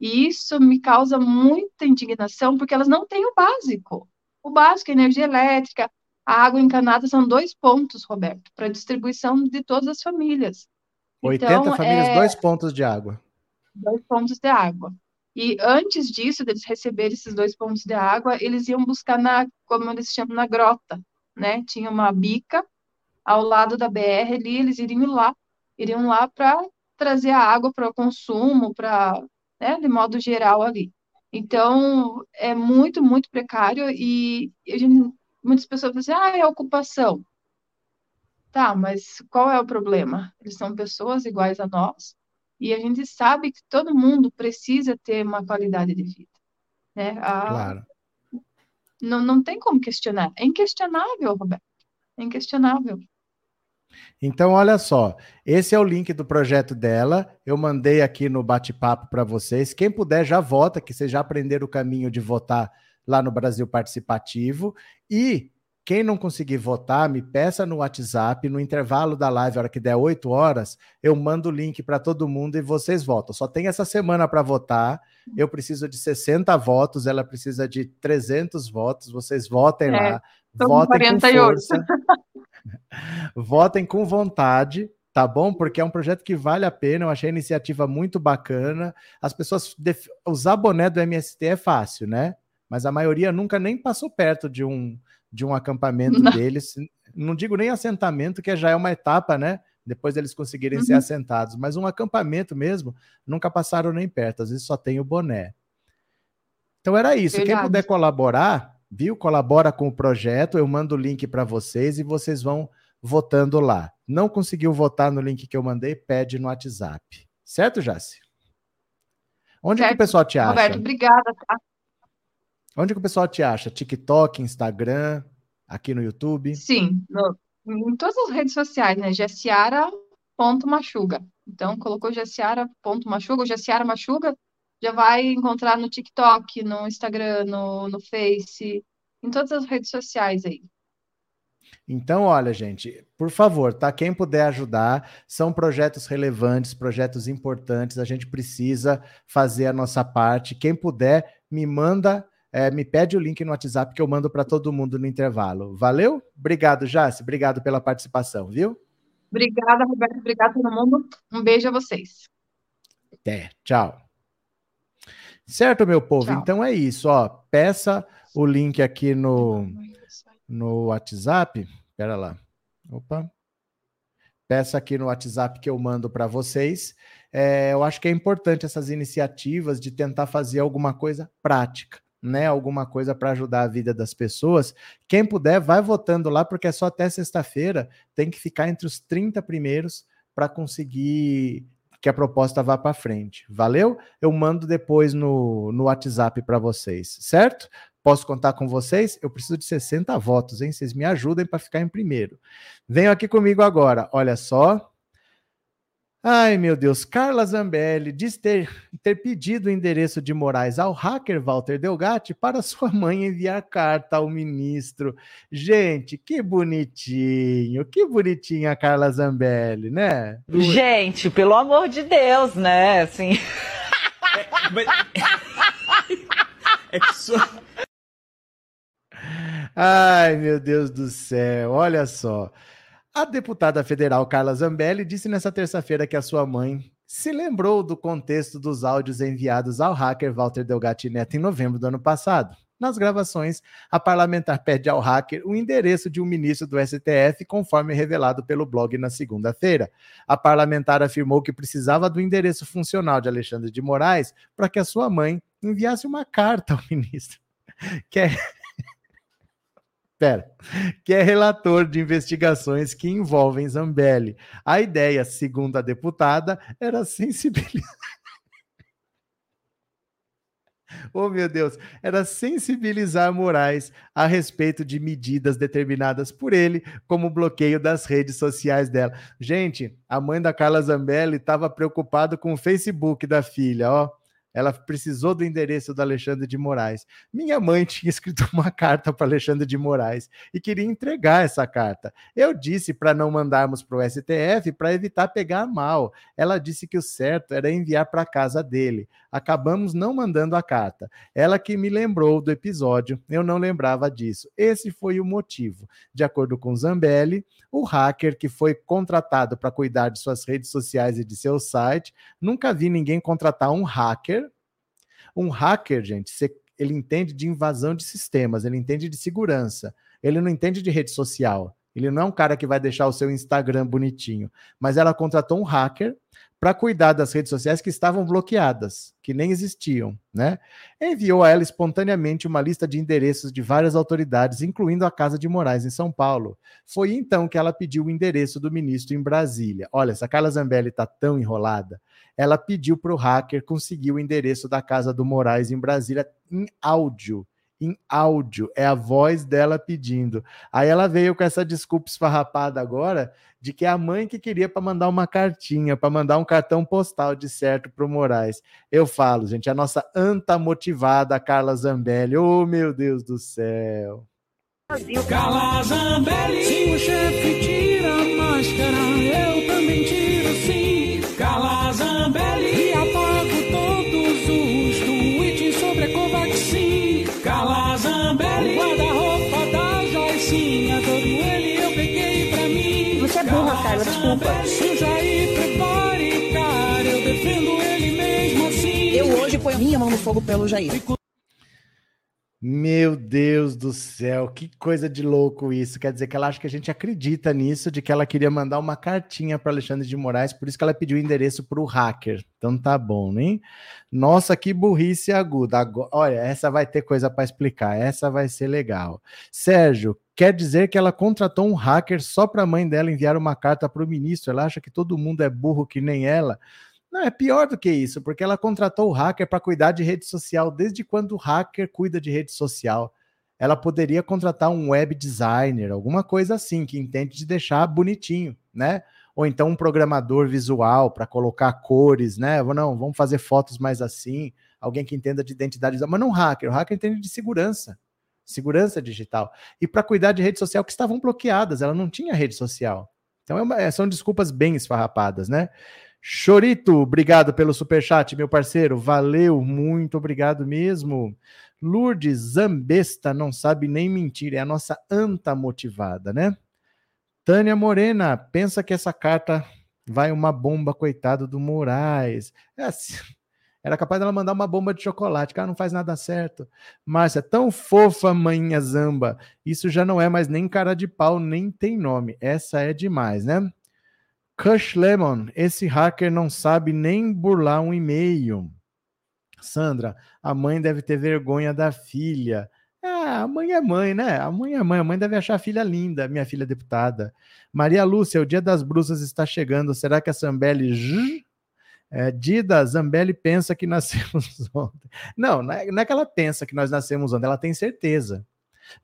E isso me causa muita indignação, porque elas não têm o básico. O básico é energia elétrica, a água encanada são dois pontos, Roberto, para distribuição de todas as famílias. 80 então, famílias, é... dois pontos de água. Dois pontos de água. E antes disso, deles receberem esses dois pontos de água, eles iam buscar na, como eles chamam, na grota, né? Tinha uma bica ao lado da BR ali, eles iriam lá, iriam lá para trazer a água para o consumo, para, né, de modo geral ali. Então, é muito, muito precário e gente, muitas pessoas dizem, assim, ah, é ocupação. Tá, mas qual é o problema? Eles são pessoas iguais a nós e a gente sabe que todo mundo precisa ter uma qualidade de vida. Né? A... Claro. Não, não tem como questionar. É inquestionável, Roberto. É inquestionável. Então, olha só, esse é o link do projeto dela. Eu mandei aqui no bate-papo para vocês. Quem puder já vota, que vocês já aprenderam o caminho de votar lá no Brasil Participativo. E quem não conseguir votar, me peça no WhatsApp, no intervalo da live, a hora que der 8 horas, eu mando o link para todo mundo e vocês votam. Só tem essa semana para votar. Eu preciso de 60 votos, ela precisa de 300 votos. Vocês votem é, lá. Votem 48. com força. votem com vontade, tá bom? Porque é um projeto que vale a pena. Eu achei a iniciativa muito bacana. As pessoas def... usar boné do MST é fácil, né? Mas a maioria nunca nem passou perto de um de um acampamento Não. deles. Não digo nem assentamento, que já é uma etapa, né? Depois deles conseguirem uhum. ser assentados, mas um acampamento mesmo, nunca passaram nem perto, às vezes só tem o boné. Então era isso. Verdade. Quem puder colaborar, viu? Colabora com o projeto, eu mando o link para vocês e vocês vão votando lá. Não conseguiu votar no link que eu mandei, pede no WhatsApp. Certo, Jace? Onde certo. que o pessoal te acha? Roberto, obrigada. Tá? Onde que o pessoal te acha? TikTok, Instagram, aqui no YouTube? Sim, no, em todas as redes sociais, né? Gessiara.machuga. Então, colocou Gessiara.machuga, ou Gessiara Machuga, já vai encontrar no TikTok, no Instagram, no, no Face, em todas as redes sociais aí. Então, olha, gente, por favor, tá? Quem puder ajudar, são projetos relevantes, projetos importantes, a gente precisa fazer a nossa parte. Quem puder, me manda, é, me pede o link no WhatsApp que eu mando para todo mundo no intervalo. Valeu? Obrigado, Jace. Obrigado pela participação, viu? Obrigada, Roberto. Obrigado todo mundo. Um beijo a vocês. Até. Tchau. Certo, meu povo? Tchau. Então é isso, ó. Peça o link aqui no no WhatsApp. Espera lá. Opa. Peça aqui no WhatsApp que eu mando para vocês. É, eu acho que é importante essas iniciativas de tentar fazer alguma coisa prática, né? Alguma coisa para ajudar a vida das pessoas. Quem puder, vai votando lá, porque é só até sexta-feira. Tem que ficar entre os 30 primeiros para conseguir que a proposta vá para frente. Valeu? Eu mando depois no, no WhatsApp para vocês, certo? Posso contar com vocês? Eu preciso de 60 votos, hein? Vocês me ajudem para ficar em primeiro. Venham aqui comigo agora. Olha só. Ai, meu Deus. Carla Zambelli diz ter, ter pedido o endereço de Moraes ao hacker Walter Delgatti para sua mãe enviar carta ao ministro. Gente, que bonitinho. Que bonitinha a Carla Zambelli, né? Gente, pelo amor de Deus, né? Assim. É, mas... é que sua Ai, meu Deus do céu, olha só. A deputada federal Carla Zambelli disse nessa terça-feira que a sua mãe se lembrou do contexto dos áudios enviados ao hacker Walter Delgatti Neto em novembro do ano passado. Nas gravações, a parlamentar pede ao hacker o endereço de um ministro do STF, conforme revelado pelo blog na segunda-feira. A parlamentar afirmou que precisava do endereço funcional de Alexandre de Moraes para que a sua mãe enviasse uma carta ao ministro. Que é Pera, que é relator de investigações que envolvem Zambelli. A ideia, segundo a deputada, era sensibilizar. oh, meu Deus! Era sensibilizar Moraes a respeito de medidas determinadas por ele, como o bloqueio das redes sociais dela. Gente, a mãe da Carla Zambelli estava preocupada com o Facebook da filha, ó. Ela precisou do endereço do Alexandre de Moraes. Minha mãe tinha escrito uma carta para Alexandre de Moraes e queria entregar essa carta. Eu disse para não mandarmos para o STF para evitar pegar mal. Ela disse que o certo era enviar para casa dele. Acabamos não mandando a carta. Ela que me lembrou do episódio, eu não lembrava disso. Esse foi o motivo. De acordo com Zambelli, o hacker que foi contratado para cuidar de suas redes sociais e de seu site, nunca vi ninguém contratar um hacker um hacker, gente, ele entende de invasão de sistemas, ele entende de segurança, ele não entende de rede social. Ele não é um cara que vai deixar o seu Instagram bonitinho, mas ela contratou um hacker para cuidar das redes sociais que estavam bloqueadas, que nem existiam, né? Enviou a ela espontaneamente uma lista de endereços de várias autoridades, incluindo a Casa de Moraes em São Paulo. Foi então que ela pediu o endereço do ministro em Brasília. Olha, essa Carla Zambelli está tão enrolada. Ela pediu para o hacker conseguir o endereço da Casa do Moraes em Brasília em áudio em áudio, é a voz dela pedindo. Aí ela veio com essa desculpa esfarrapada agora de que é a mãe que queria para mandar uma cartinha, para mandar um cartão postal de certo para o Moraes. Eu falo, gente, a nossa anta motivada Carla Zambelli. Oh, meu Deus do céu. Carla Zambelli, minha mão no fogo pelo Jair. Meu Deus do céu, que coisa de louco isso. Quer dizer que ela acha que a gente acredita nisso, de que ela queria mandar uma cartinha para Alexandre de Moraes, por isso que ela pediu o endereço para o hacker. Então tá bom, né? Nossa, que burrice aguda. Agora, olha, essa vai ter coisa para explicar, essa vai ser legal. Sérgio, quer dizer que ela contratou um hacker só para a mãe dela enviar uma carta para o ministro? Ela acha que todo mundo é burro que nem ela? Não, é pior do que isso, porque ela contratou o hacker para cuidar de rede social. Desde quando o hacker cuida de rede social? Ela poderia contratar um web designer, alguma coisa assim, que entende de deixar bonitinho, né? Ou então um programador visual para colocar cores, né? Não, vamos fazer fotos mais assim. Alguém que entenda de identidade visual, mas não hacker. O hacker entende de segurança, segurança digital. E para cuidar de rede social que estavam bloqueadas, ela não tinha rede social. Então é uma, são desculpas bem esfarrapadas, né? Chorito, obrigado pelo superchat, meu parceiro. Valeu, muito obrigado mesmo. Lourdes Zambesta não sabe nem mentir, é a nossa anta motivada, né? Tânia Morena, pensa que essa carta vai uma bomba, coitado do Moraes. É assim, era capaz dela mandar uma bomba de chocolate, cara, não faz nada certo. Márcia, tão fofa, manhinha zamba. Isso já não é mais nem cara de pau, nem tem nome. Essa é demais, né? Cush Lemon, esse hacker não sabe nem burlar um e-mail. Sandra, a mãe deve ter vergonha da filha. Ah, a mãe é mãe, né? A mãe é mãe, a mãe deve achar a filha linda, minha filha deputada. Maria Lúcia, o dia das bruxas está chegando. Será que a Zambelli. É, Dida, Zambelli pensa que nascemos ontem. Não, não é, não é que ela pensa que nós nascemos ontem, ela tem certeza.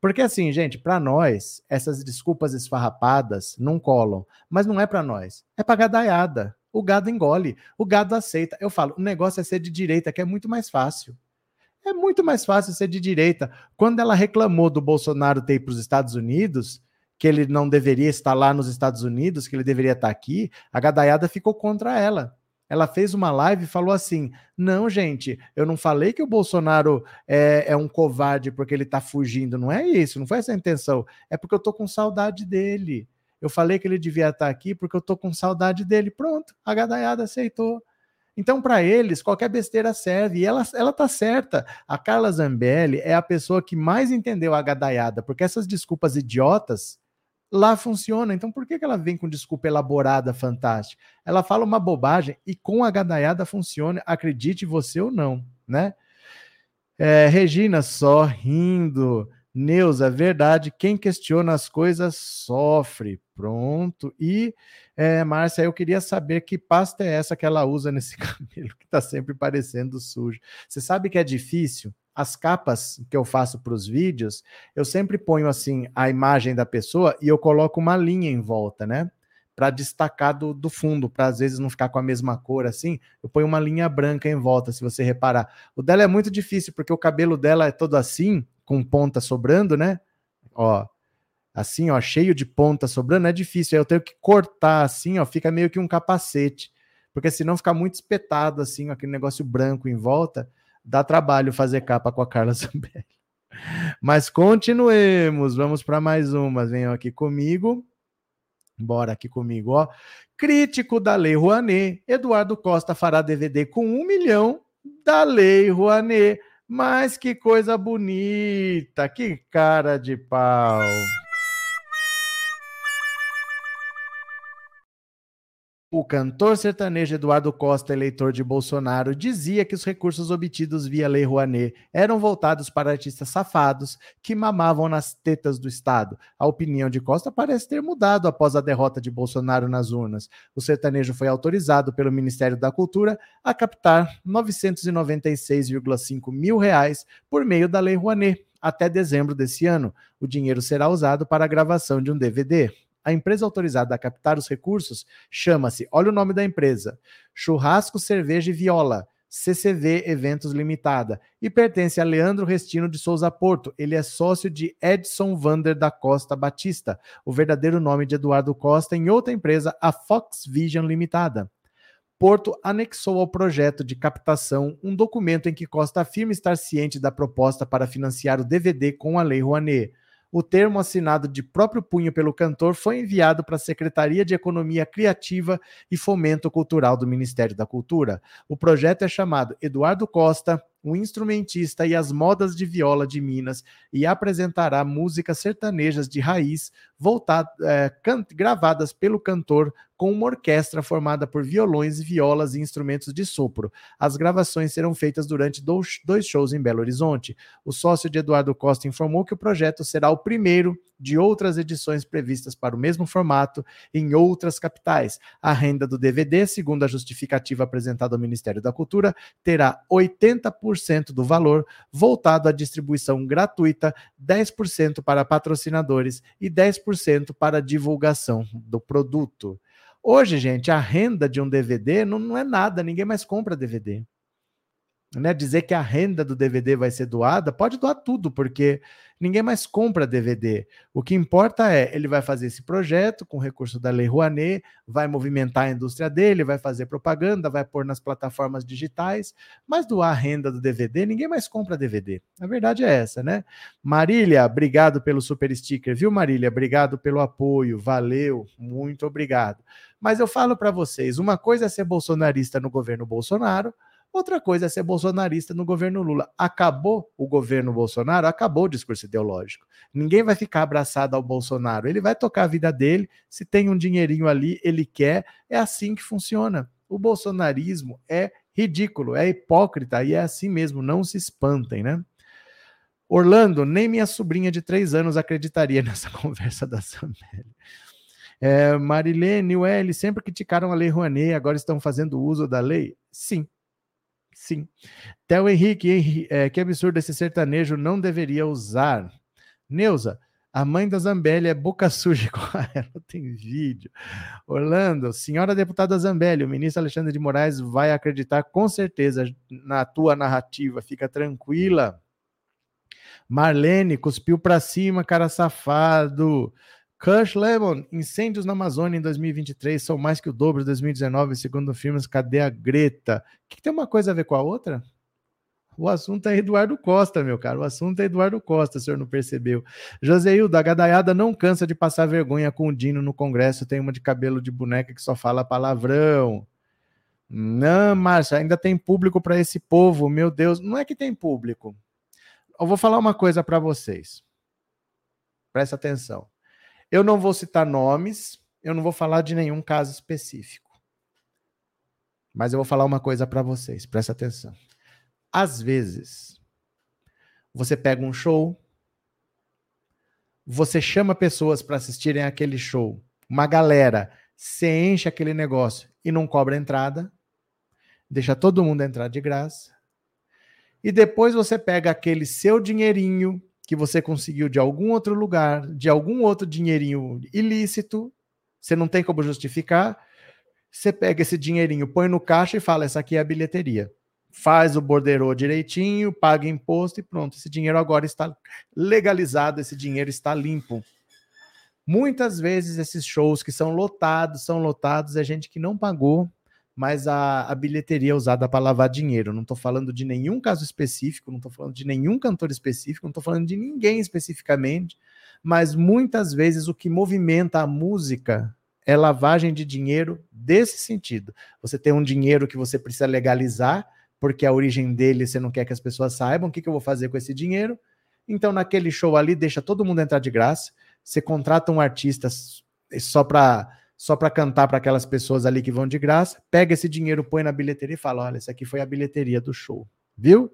Porque assim, gente, para nós, essas desculpas esfarrapadas não colam, mas não é para nós, é para gadaiada. O gado engole, o gado aceita. Eu falo, o negócio é ser de direita, que é muito mais fácil. É muito mais fácil ser de direita. Quando ela reclamou do Bolsonaro ter ido para os Estados Unidos, que ele não deveria estar lá nos Estados Unidos, que ele deveria estar aqui, a gadaiada ficou contra ela ela fez uma live e falou assim: não, gente, eu não falei que o Bolsonaro é, é um covarde porque ele está fugindo. Não é isso, não foi essa a intenção. É porque eu tô com saudade dele. Eu falei que ele devia estar aqui porque eu tô com saudade dele. Pronto, a gadaiada aceitou. Então, para eles, qualquer besteira serve. E ela, ela tá certa. A Carla Zambelli é a pessoa que mais entendeu a gadaiada, porque essas desculpas idiotas lá funciona. Então, por que, que ela vem com desculpa elaborada, fantástica? Ela fala uma bobagem e com a gadaiada funciona, acredite você ou não, né? É, Regina, só rindo. Neuza, verdade, quem questiona as coisas sofre. Pronto. E, é, Márcia, eu queria saber que pasta é essa que ela usa nesse cabelo, que está sempre parecendo sujo. Você sabe que é difícil? As capas que eu faço para os vídeos, eu sempre ponho assim a imagem da pessoa e eu coloco uma linha em volta, né? Para destacar do, do fundo, para às vezes não ficar com a mesma cor assim, eu ponho uma linha branca em volta, se você reparar. O dela é muito difícil, porque o cabelo dela é todo assim, com ponta sobrando, né? Ó, assim, ó, cheio de ponta sobrando, é difícil. Aí eu tenho que cortar assim, ó, fica meio que um capacete, porque senão fica muito espetado assim, aquele negócio branco em volta dá trabalho fazer capa com a Carla Zambelli. Mas continuemos, vamos para mais umas. Venham aqui comigo. Bora aqui comigo, ó. Crítico da Lei Rouanet, Eduardo Costa fará DVD com um milhão da Lei Rouanet. Mas que coisa bonita, que cara de pau. O cantor sertanejo Eduardo Costa, eleitor de Bolsonaro, dizia que os recursos obtidos via Lei Rouanet eram voltados para artistas safados que mamavam nas tetas do Estado. A opinião de Costa parece ter mudado após a derrota de Bolsonaro nas urnas. O sertanejo foi autorizado pelo Ministério da Cultura a captar 996,5 mil reais por meio da Lei Rouanet até dezembro desse ano. O dinheiro será usado para a gravação de um DVD. A empresa autorizada a captar os recursos chama-se, olha o nome da empresa, Churrasco, Cerveja e Viola, CCV Eventos Limitada, e pertence a Leandro Restino de Souza Porto. Ele é sócio de Edson Vander da Costa Batista, o verdadeiro nome de Eduardo Costa, em outra empresa, a Fox Vision Limitada. Porto anexou ao projeto de captação um documento em que Costa afirma estar ciente da proposta para financiar o DVD com a Lei Rouanet. O termo assinado de próprio punho pelo cantor foi enviado para a Secretaria de Economia Criativa e Fomento Cultural do Ministério da Cultura. O projeto é chamado Eduardo Costa um instrumentista e as modas de viola de Minas e apresentará músicas sertanejas de raiz voltado, é, gravadas pelo cantor com uma orquestra formada por violões, violas e instrumentos de sopro. As gravações serão feitas durante dois shows em Belo Horizonte. O sócio de Eduardo Costa informou que o projeto será o primeiro de outras edições previstas para o mesmo formato em outras capitais. A renda do DVD, segundo a justificativa apresentada ao Ministério da Cultura, terá 80% do valor voltado à distribuição gratuita, 10% para patrocinadores e 10% para divulgação do produto. Hoje, gente, a renda de um DVD não, não é nada, ninguém mais compra DVD. Né? Dizer que a renda do DVD vai ser doada, pode doar tudo, porque ninguém mais compra DVD. O que importa é, ele vai fazer esse projeto com recurso da Lei Rouanet, vai movimentar a indústria dele, vai fazer propaganda, vai pôr nas plataformas digitais, mas doar a renda do DVD, ninguém mais compra DVD. A verdade é essa, né? Marília, obrigado pelo super sticker, viu, Marília? Obrigado pelo apoio, valeu, muito obrigado. Mas eu falo para vocês, uma coisa é ser bolsonarista no governo Bolsonaro, outra coisa é ser bolsonarista no governo Lula. Acabou o governo Bolsonaro, acabou o discurso ideológico. Ninguém vai ficar abraçado ao Bolsonaro, ele vai tocar a vida dele, se tem um dinheirinho ali, ele quer, é assim que funciona. O bolsonarismo é ridículo, é hipócrita e é assim mesmo, não se espantem, né? Orlando, nem minha sobrinha de três anos acreditaria nessa conversa da Zambelli. É, Marilene, Ueli, sempre criticaram a Lei Rouanet, agora estão fazendo uso da lei? Sim. Sim. Theo Henrique, Henrique é, que absurdo esse sertanejo não deveria usar. Neuza, a mãe da Zambelli é boca suja com ela, tem vídeo. Orlando, senhora deputada Zambelli, o ministro Alexandre de Moraes vai acreditar com certeza na tua narrativa, fica tranquila. Marlene, cuspiu para cima, cara safado. Kush Lemon, incêndios na Amazônia em 2023 são mais que o dobro de 2019, segundo firmas. Cadê a Greta? Que, que tem uma coisa a ver com a outra? O assunto é Eduardo Costa, meu caro. O assunto é Eduardo Costa, o senhor não percebeu. Joseildo, a gadaiada não cansa de passar vergonha com o Dino no Congresso. Tem uma de cabelo de boneca que só fala palavrão. Não, Márcia, ainda tem público para esse povo. Meu Deus, não é que tem público. Eu vou falar uma coisa para vocês. Presta atenção. Eu não vou citar nomes, eu não vou falar de nenhum caso específico. Mas eu vou falar uma coisa para vocês, presta atenção. Às vezes, você pega um show, você chama pessoas para assistirem aquele show, uma galera, você enche aquele negócio e não cobra entrada, deixa todo mundo entrar de graça, e depois você pega aquele seu dinheirinho que você conseguiu de algum outro lugar, de algum outro dinheirinho ilícito, você não tem como justificar, você pega esse dinheirinho, põe no caixa e fala: essa aqui é a bilheteria. Faz o borderô direitinho, paga imposto e pronto. Esse dinheiro agora está legalizado, esse dinheiro está limpo. Muitas vezes esses shows que são lotados, são lotados, é gente que não pagou mas a, a bilheteria é usada para lavar dinheiro. Não estou falando de nenhum caso específico, não estou falando de nenhum cantor específico, não estou falando de ninguém especificamente, mas muitas vezes o que movimenta a música é lavagem de dinheiro desse sentido. Você tem um dinheiro que você precisa legalizar, porque a origem dele você não quer que as pessoas saibam. O que, que eu vou fazer com esse dinheiro? Então, naquele show ali, deixa todo mundo entrar de graça. Você contrata um artista só para só para cantar para aquelas pessoas ali que vão de graça, pega esse dinheiro, põe na bilheteria e fala: olha, essa aqui foi a bilheteria do show, viu?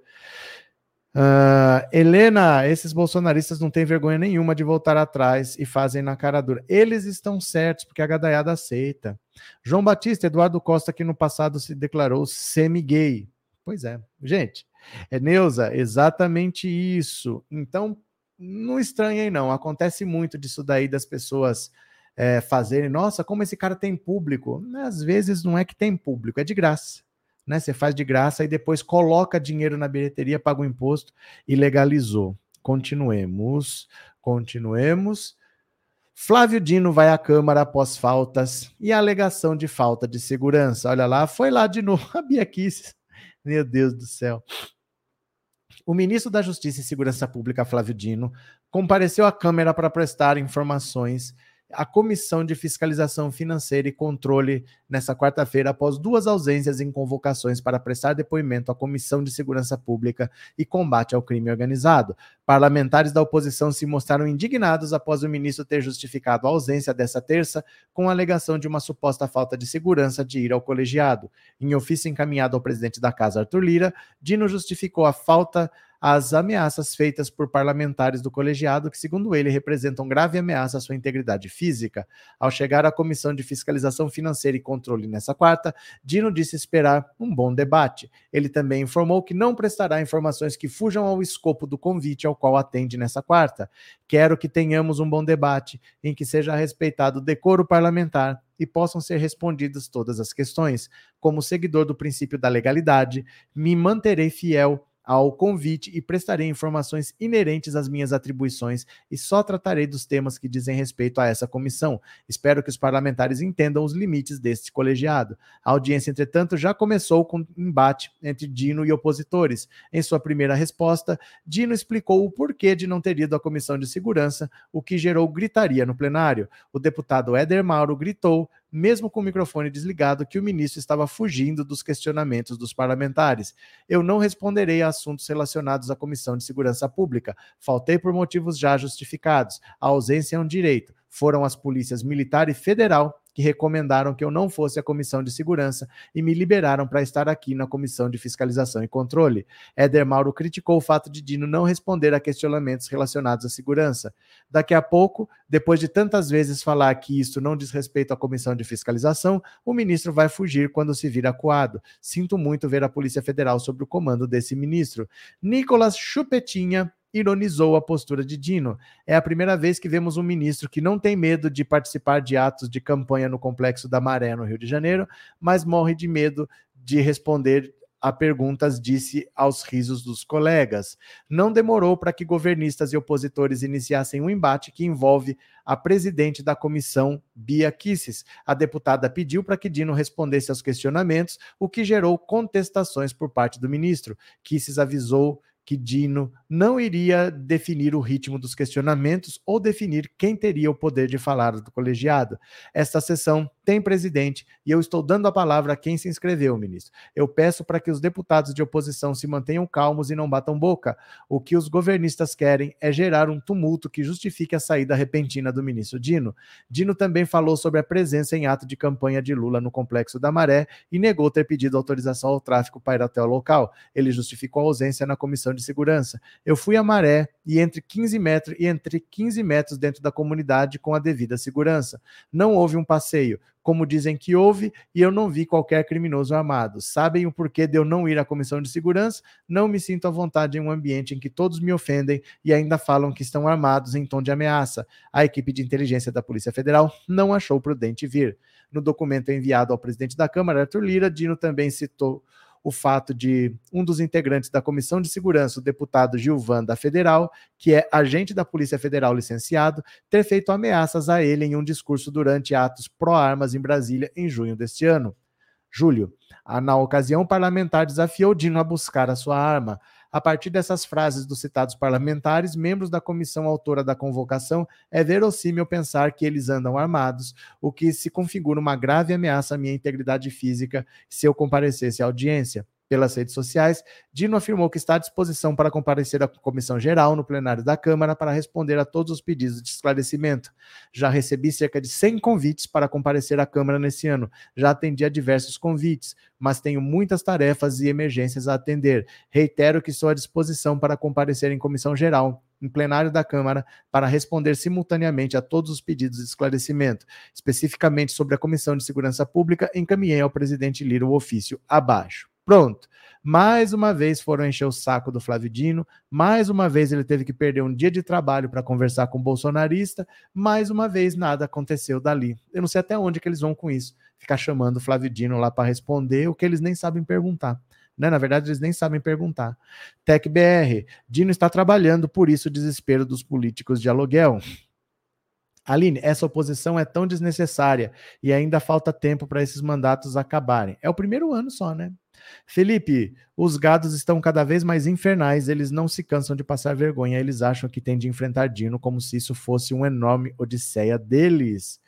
Uh, Helena, esses bolsonaristas não têm vergonha nenhuma de voltar atrás e fazem na cara dura. Eles estão certos, porque a gadaiada aceita. João Batista, Eduardo Costa, que no passado se declarou semi-gay. Pois é, gente. É Neuza, exatamente isso. Então, não estranhem, não. Acontece muito disso daí das pessoas é, fazerem, nossa, como esse cara tem público. Às vezes não é que tem público, é de graça. Né? Você faz de graça e depois coloca dinheiro na bilheteria, paga o imposto e legalizou. Continuemos, continuemos. Flávio Dino vai à Câmara após faltas e alegação de falta de segurança. Olha lá, foi lá de novo a Bia Kiss. Meu Deus do céu. O ministro da Justiça e Segurança Pública, Flávio Dino, compareceu à Câmara para prestar informações a Comissão de Fiscalização Financeira e Controle nessa quarta-feira, após duas ausências em convocações para prestar depoimento à Comissão de Segurança Pública e Combate ao Crime Organizado. Parlamentares da oposição se mostraram indignados após o ministro ter justificado a ausência dessa terça com a alegação de uma suposta falta de segurança de ir ao colegiado. Em ofício encaminhado ao presidente da Casa, Arthur Lira, Dino justificou a falta as ameaças feitas por parlamentares do colegiado, que, segundo ele, representam grave ameaça à sua integridade física. Ao chegar à Comissão de Fiscalização Financeira e Controle nessa quarta, Dino disse esperar um bom debate. Ele também informou que não prestará informações que fujam ao escopo do convite ao qual atende nessa quarta. Quero que tenhamos um bom debate em que seja respeitado o decoro parlamentar e possam ser respondidas todas as questões. Como seguidor do princípio da legalidade, me manterei fiel ao convite e prestarei informações inerentes às minhas atribuições e só tratarei dos temas que dizem respeito a essa comissão. Espero que os parlamentares entendam os limites deste colegiado. A audiência, entretanto, já começou com embate entre Dino e opositores. Em sua primeira resposta, Dino explicou o porquê de não ter ido à comissão de segurança, o que gerou gritaria no plenário. O deputado Éder Mauro gritou mesmo com o microfone desligado, que o ministro estava fugindo dos questionamentos dos parlamentares. Eu não responderei a assuntos relacionados à Comissão de Segurança Pública. Faltei por motivos já justificados. A ausência é um direito. Foram as polícias militar e federal que recomendaram que eu não fosse à Comissão de Segurança e me liberaram para estar aqui na Comissão de Fiscalização e Controle. Éder Mauro criticou o fato de Dino não responder a questionamentos relacionados à segurança. Daqui a pouco, depois de tantas vezes falar que isso não diz respeito à Comissão de Fiscalização, o ministro vai fugir quando se vir acuado. Sinto muito ver a Polícia Federal sob o comando desse ministro. Nicolas Chupetinha ironizou a postura de Dino. É a primeira vez que vemos um ministro que não tem medo de participar de atos de campanha no Complexo da Maré, no Rio de Janeiro, mas morre de medo de responder a perguntas, disse aos risos dos colegas. Não demorou para que governistas e opositores iniciassem um embate que envolve a presidente da comissão, Bia Kisses. A deputada pediu para que Dino respondesse aos questionamentos, o que gerou contestações por parte do ministro. Kisses avisou que Dino não iria definir o ritmo dos questionamentos ou definir quem teria o poder de falar do colegiado. Esta sessão tem presidente e eu estou dando a palavra a quem se inscreveu, ministro. Eu peço para que os deputados de oposição se mantenham calmos e não batam boca. O que os governistas querem é gerar um tumulto que justifique a saída repentina do ministro Dino. Dino também falou sobre a presença em ato de campanha de Lula no Complexo da Maré e negou ter pedido autorização ao tráfico para ir até o local. Ele justificou a ausência na comissão de segurança. Eu fui a Maré e entre 15 metros e entre 15 metros dentro da comunidade com a devida segurança. Não houve um passeio como dizem que houve, e eu não vi qualquer criminoso armado. Sabem o porquê de eu não ir à comissão de segurança? Não me sinto à vontade em um ambiente em que todos me ofendem e ainda falam que estão armados em tom de ameaça. A equipe de inteligência da Polícia Federal não achou prudente vir. No documento enviado ao presidente da Câmara, Arthur Lira, Dino também citou o fato de um dos integrantes da Comissão de Segurança, o deputado Gilvan da Federal, que é agente da Polícia Federal licenciado, ter feito ameaças a ele em um discurso durante atos pró-armas em Brasília em junho deste ano. Júlio, na ocasião, o parlamentar desafiou Dino a buscar a sua arma. A partir dessas frases dos citados parlamentares, membros da comissão autora da convocação, é verossímil pensar que eles andam armados, o que se configura uma grave ameaça à minha integridade física se eu comparecesse à audiência pelas redes sociais, Dino afirmou que está à disposição para comparecer à comissão geral no plenário da Câmara para responder a todos os pedidos de esclarecimento. Já recebi cerca de 100 convites para comparecer à Câmara nesse ano. Já atendi a diversos convites, mas tenho muitas tarefas e emergências a atender. Reitero que estou à disposição para comparecer em comissão geral em plenário da Câmara para responder simultaneamente a todos os pedidos de esclarecimento. Especificamente sobre a Comissão de Segurança Pública, encaminhei ao presidente Lira o ofício abaixo. Pronto. Mais uma vez foram encher o saco do Flávio Dino, mais uma vez ele teve que perder um dia de trabalho para conversar com o bolsonarista, mais uma vez nada aconteceu dali. Eu não sei até onde que eles vão com isso, ficar chamando o Flávio Dino lá para responder o que eles nem sabem perguntar. Né? Na verdade, eles nem sabem perguntar. TecBR, Dino está trabalhando, por isso o desespero dos políticos de aluguel. Aline, essa oposição é tão desnecessária e ainda falta tempo para esses mandatos acabarem. É o primeiro ano só, né? Felipe, os gados estão cada vez mais infernais, eles não se cansam de passar vergonha, eles acham que tem de enfrentar Dino como se isso fosse uma enorme odisseia deles.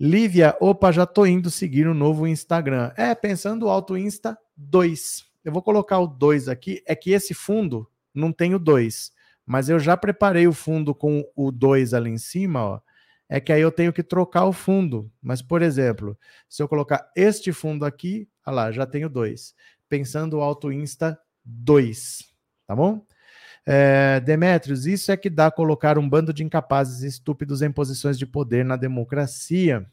Lívia, opa, já tô indo seguir o novo Instagram. É, pensando alto Insta 2. Eu vou colocar o 2 aqui, é que esse fundo não tem o 2, mas eu já preparei o fundo com o 2 ali em cima, ó. É que aí eu tenho que trocar o fundo. Mas, por exemplo, se eu colocar este fundo aqui, olha lá, já tenho dois. Pensando Alto Insta 2. Tá bom? É, Demetrios, isso é que dá colocar um bando de incapazes e estúpidos em posições de poder na democracia.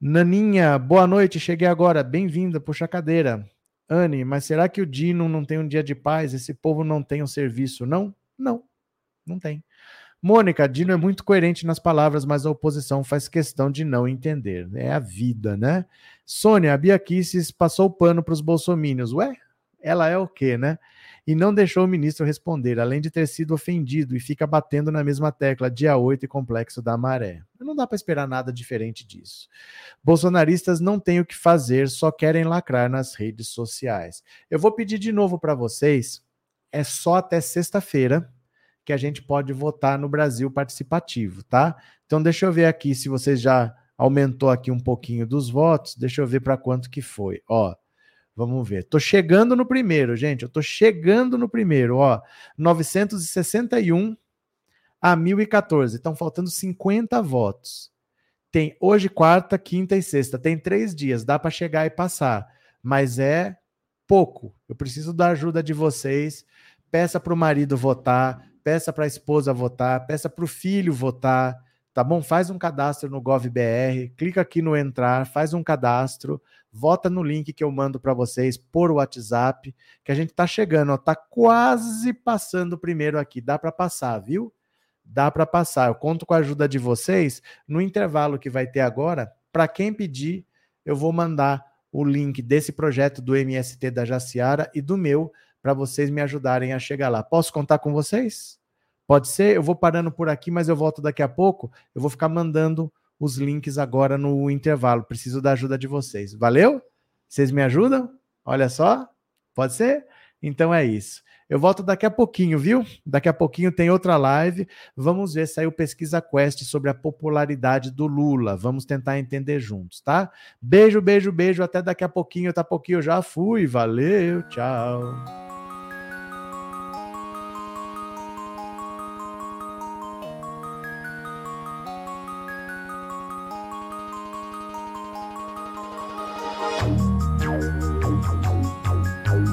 Naninha, boa noite, cheguei agora. Bem-vinda, puxa a cadeira. Anne, mas será que o Dino não tem um dia de paz? Esse povo não tem um serviço, não? Não, não tem. Mônica, Dino é muito coerente nas palavras, mas a oposição faz questão de não entender. É a vida, né? Sônia, a Bia Kisses passou o pano para os bolsomínios. Ué, ela é o quê, né? E não deixou o ministro responder, além de ter sido ofendido e fica batendo na mesma tecla, dia 8 e complexo da maré. Não dá para esperar nada diferente disso. Bolsonaristas não têm o que fazer, só querem lacrar nas redes sociais. Eu vou pedir de novo para vocês, é só até sexta-feira, que a gente pode votar no Brasil participativo, tá? Então deixa eu ver aqui se você já aumentou aqui um pouquinho dos votos. Deixa eu ver para quanto que foi. Ó, vamos ver. Tô chegando no primeiro, gente. Eu tô chegando no primeiro, ó. 961 a 1014. Estão faltando 50 votos. Tem hoje quarta, quinta e sexta. Tem três dias. Dá para chegar e passar, mas é pouco. Eu preciso da ajuda de vocês. Peça para o marido votar peça para a esposa votar, peça para o filho votar, tá bom? Faz um cadastro no GovBR, clica aqui no entrar, faz um cadastro, vota no link que eu mando para vocês por WhatsApp, que a gente tá chegando, ó, tá quase passando primeiro aqui, dá para passar, viu? Dá para passar. Eu conto com a ajuda de vocês no intervalo que vai ter agora. Para quem pedir, eu vou mandar o link desse projeto do MST da Jaciara e do meu para vocês me ajudarem a chegar lá. Posso contar com vocês? Pode ser? Eu vou parando por aqui, mas eu volto daqui a pouco. Eu vou ficar mandando os links agora no intervalo. Preciso da ajuda de vocês. Valeu? Vocês me ajudam? Olha só. Pode ser? Então é isso. Eu volto daqui a pouquinho, viu? Daqui a pouquinho tem outra live. Vamos ver se saiu pesquisa Quest sobre a popularidade do Lula. Vamos tentar entender juntos, tá? Beijo, beijo, beijo. Até daqui a pouquinho. A pouquinho eu já fui. Valeu, tchau.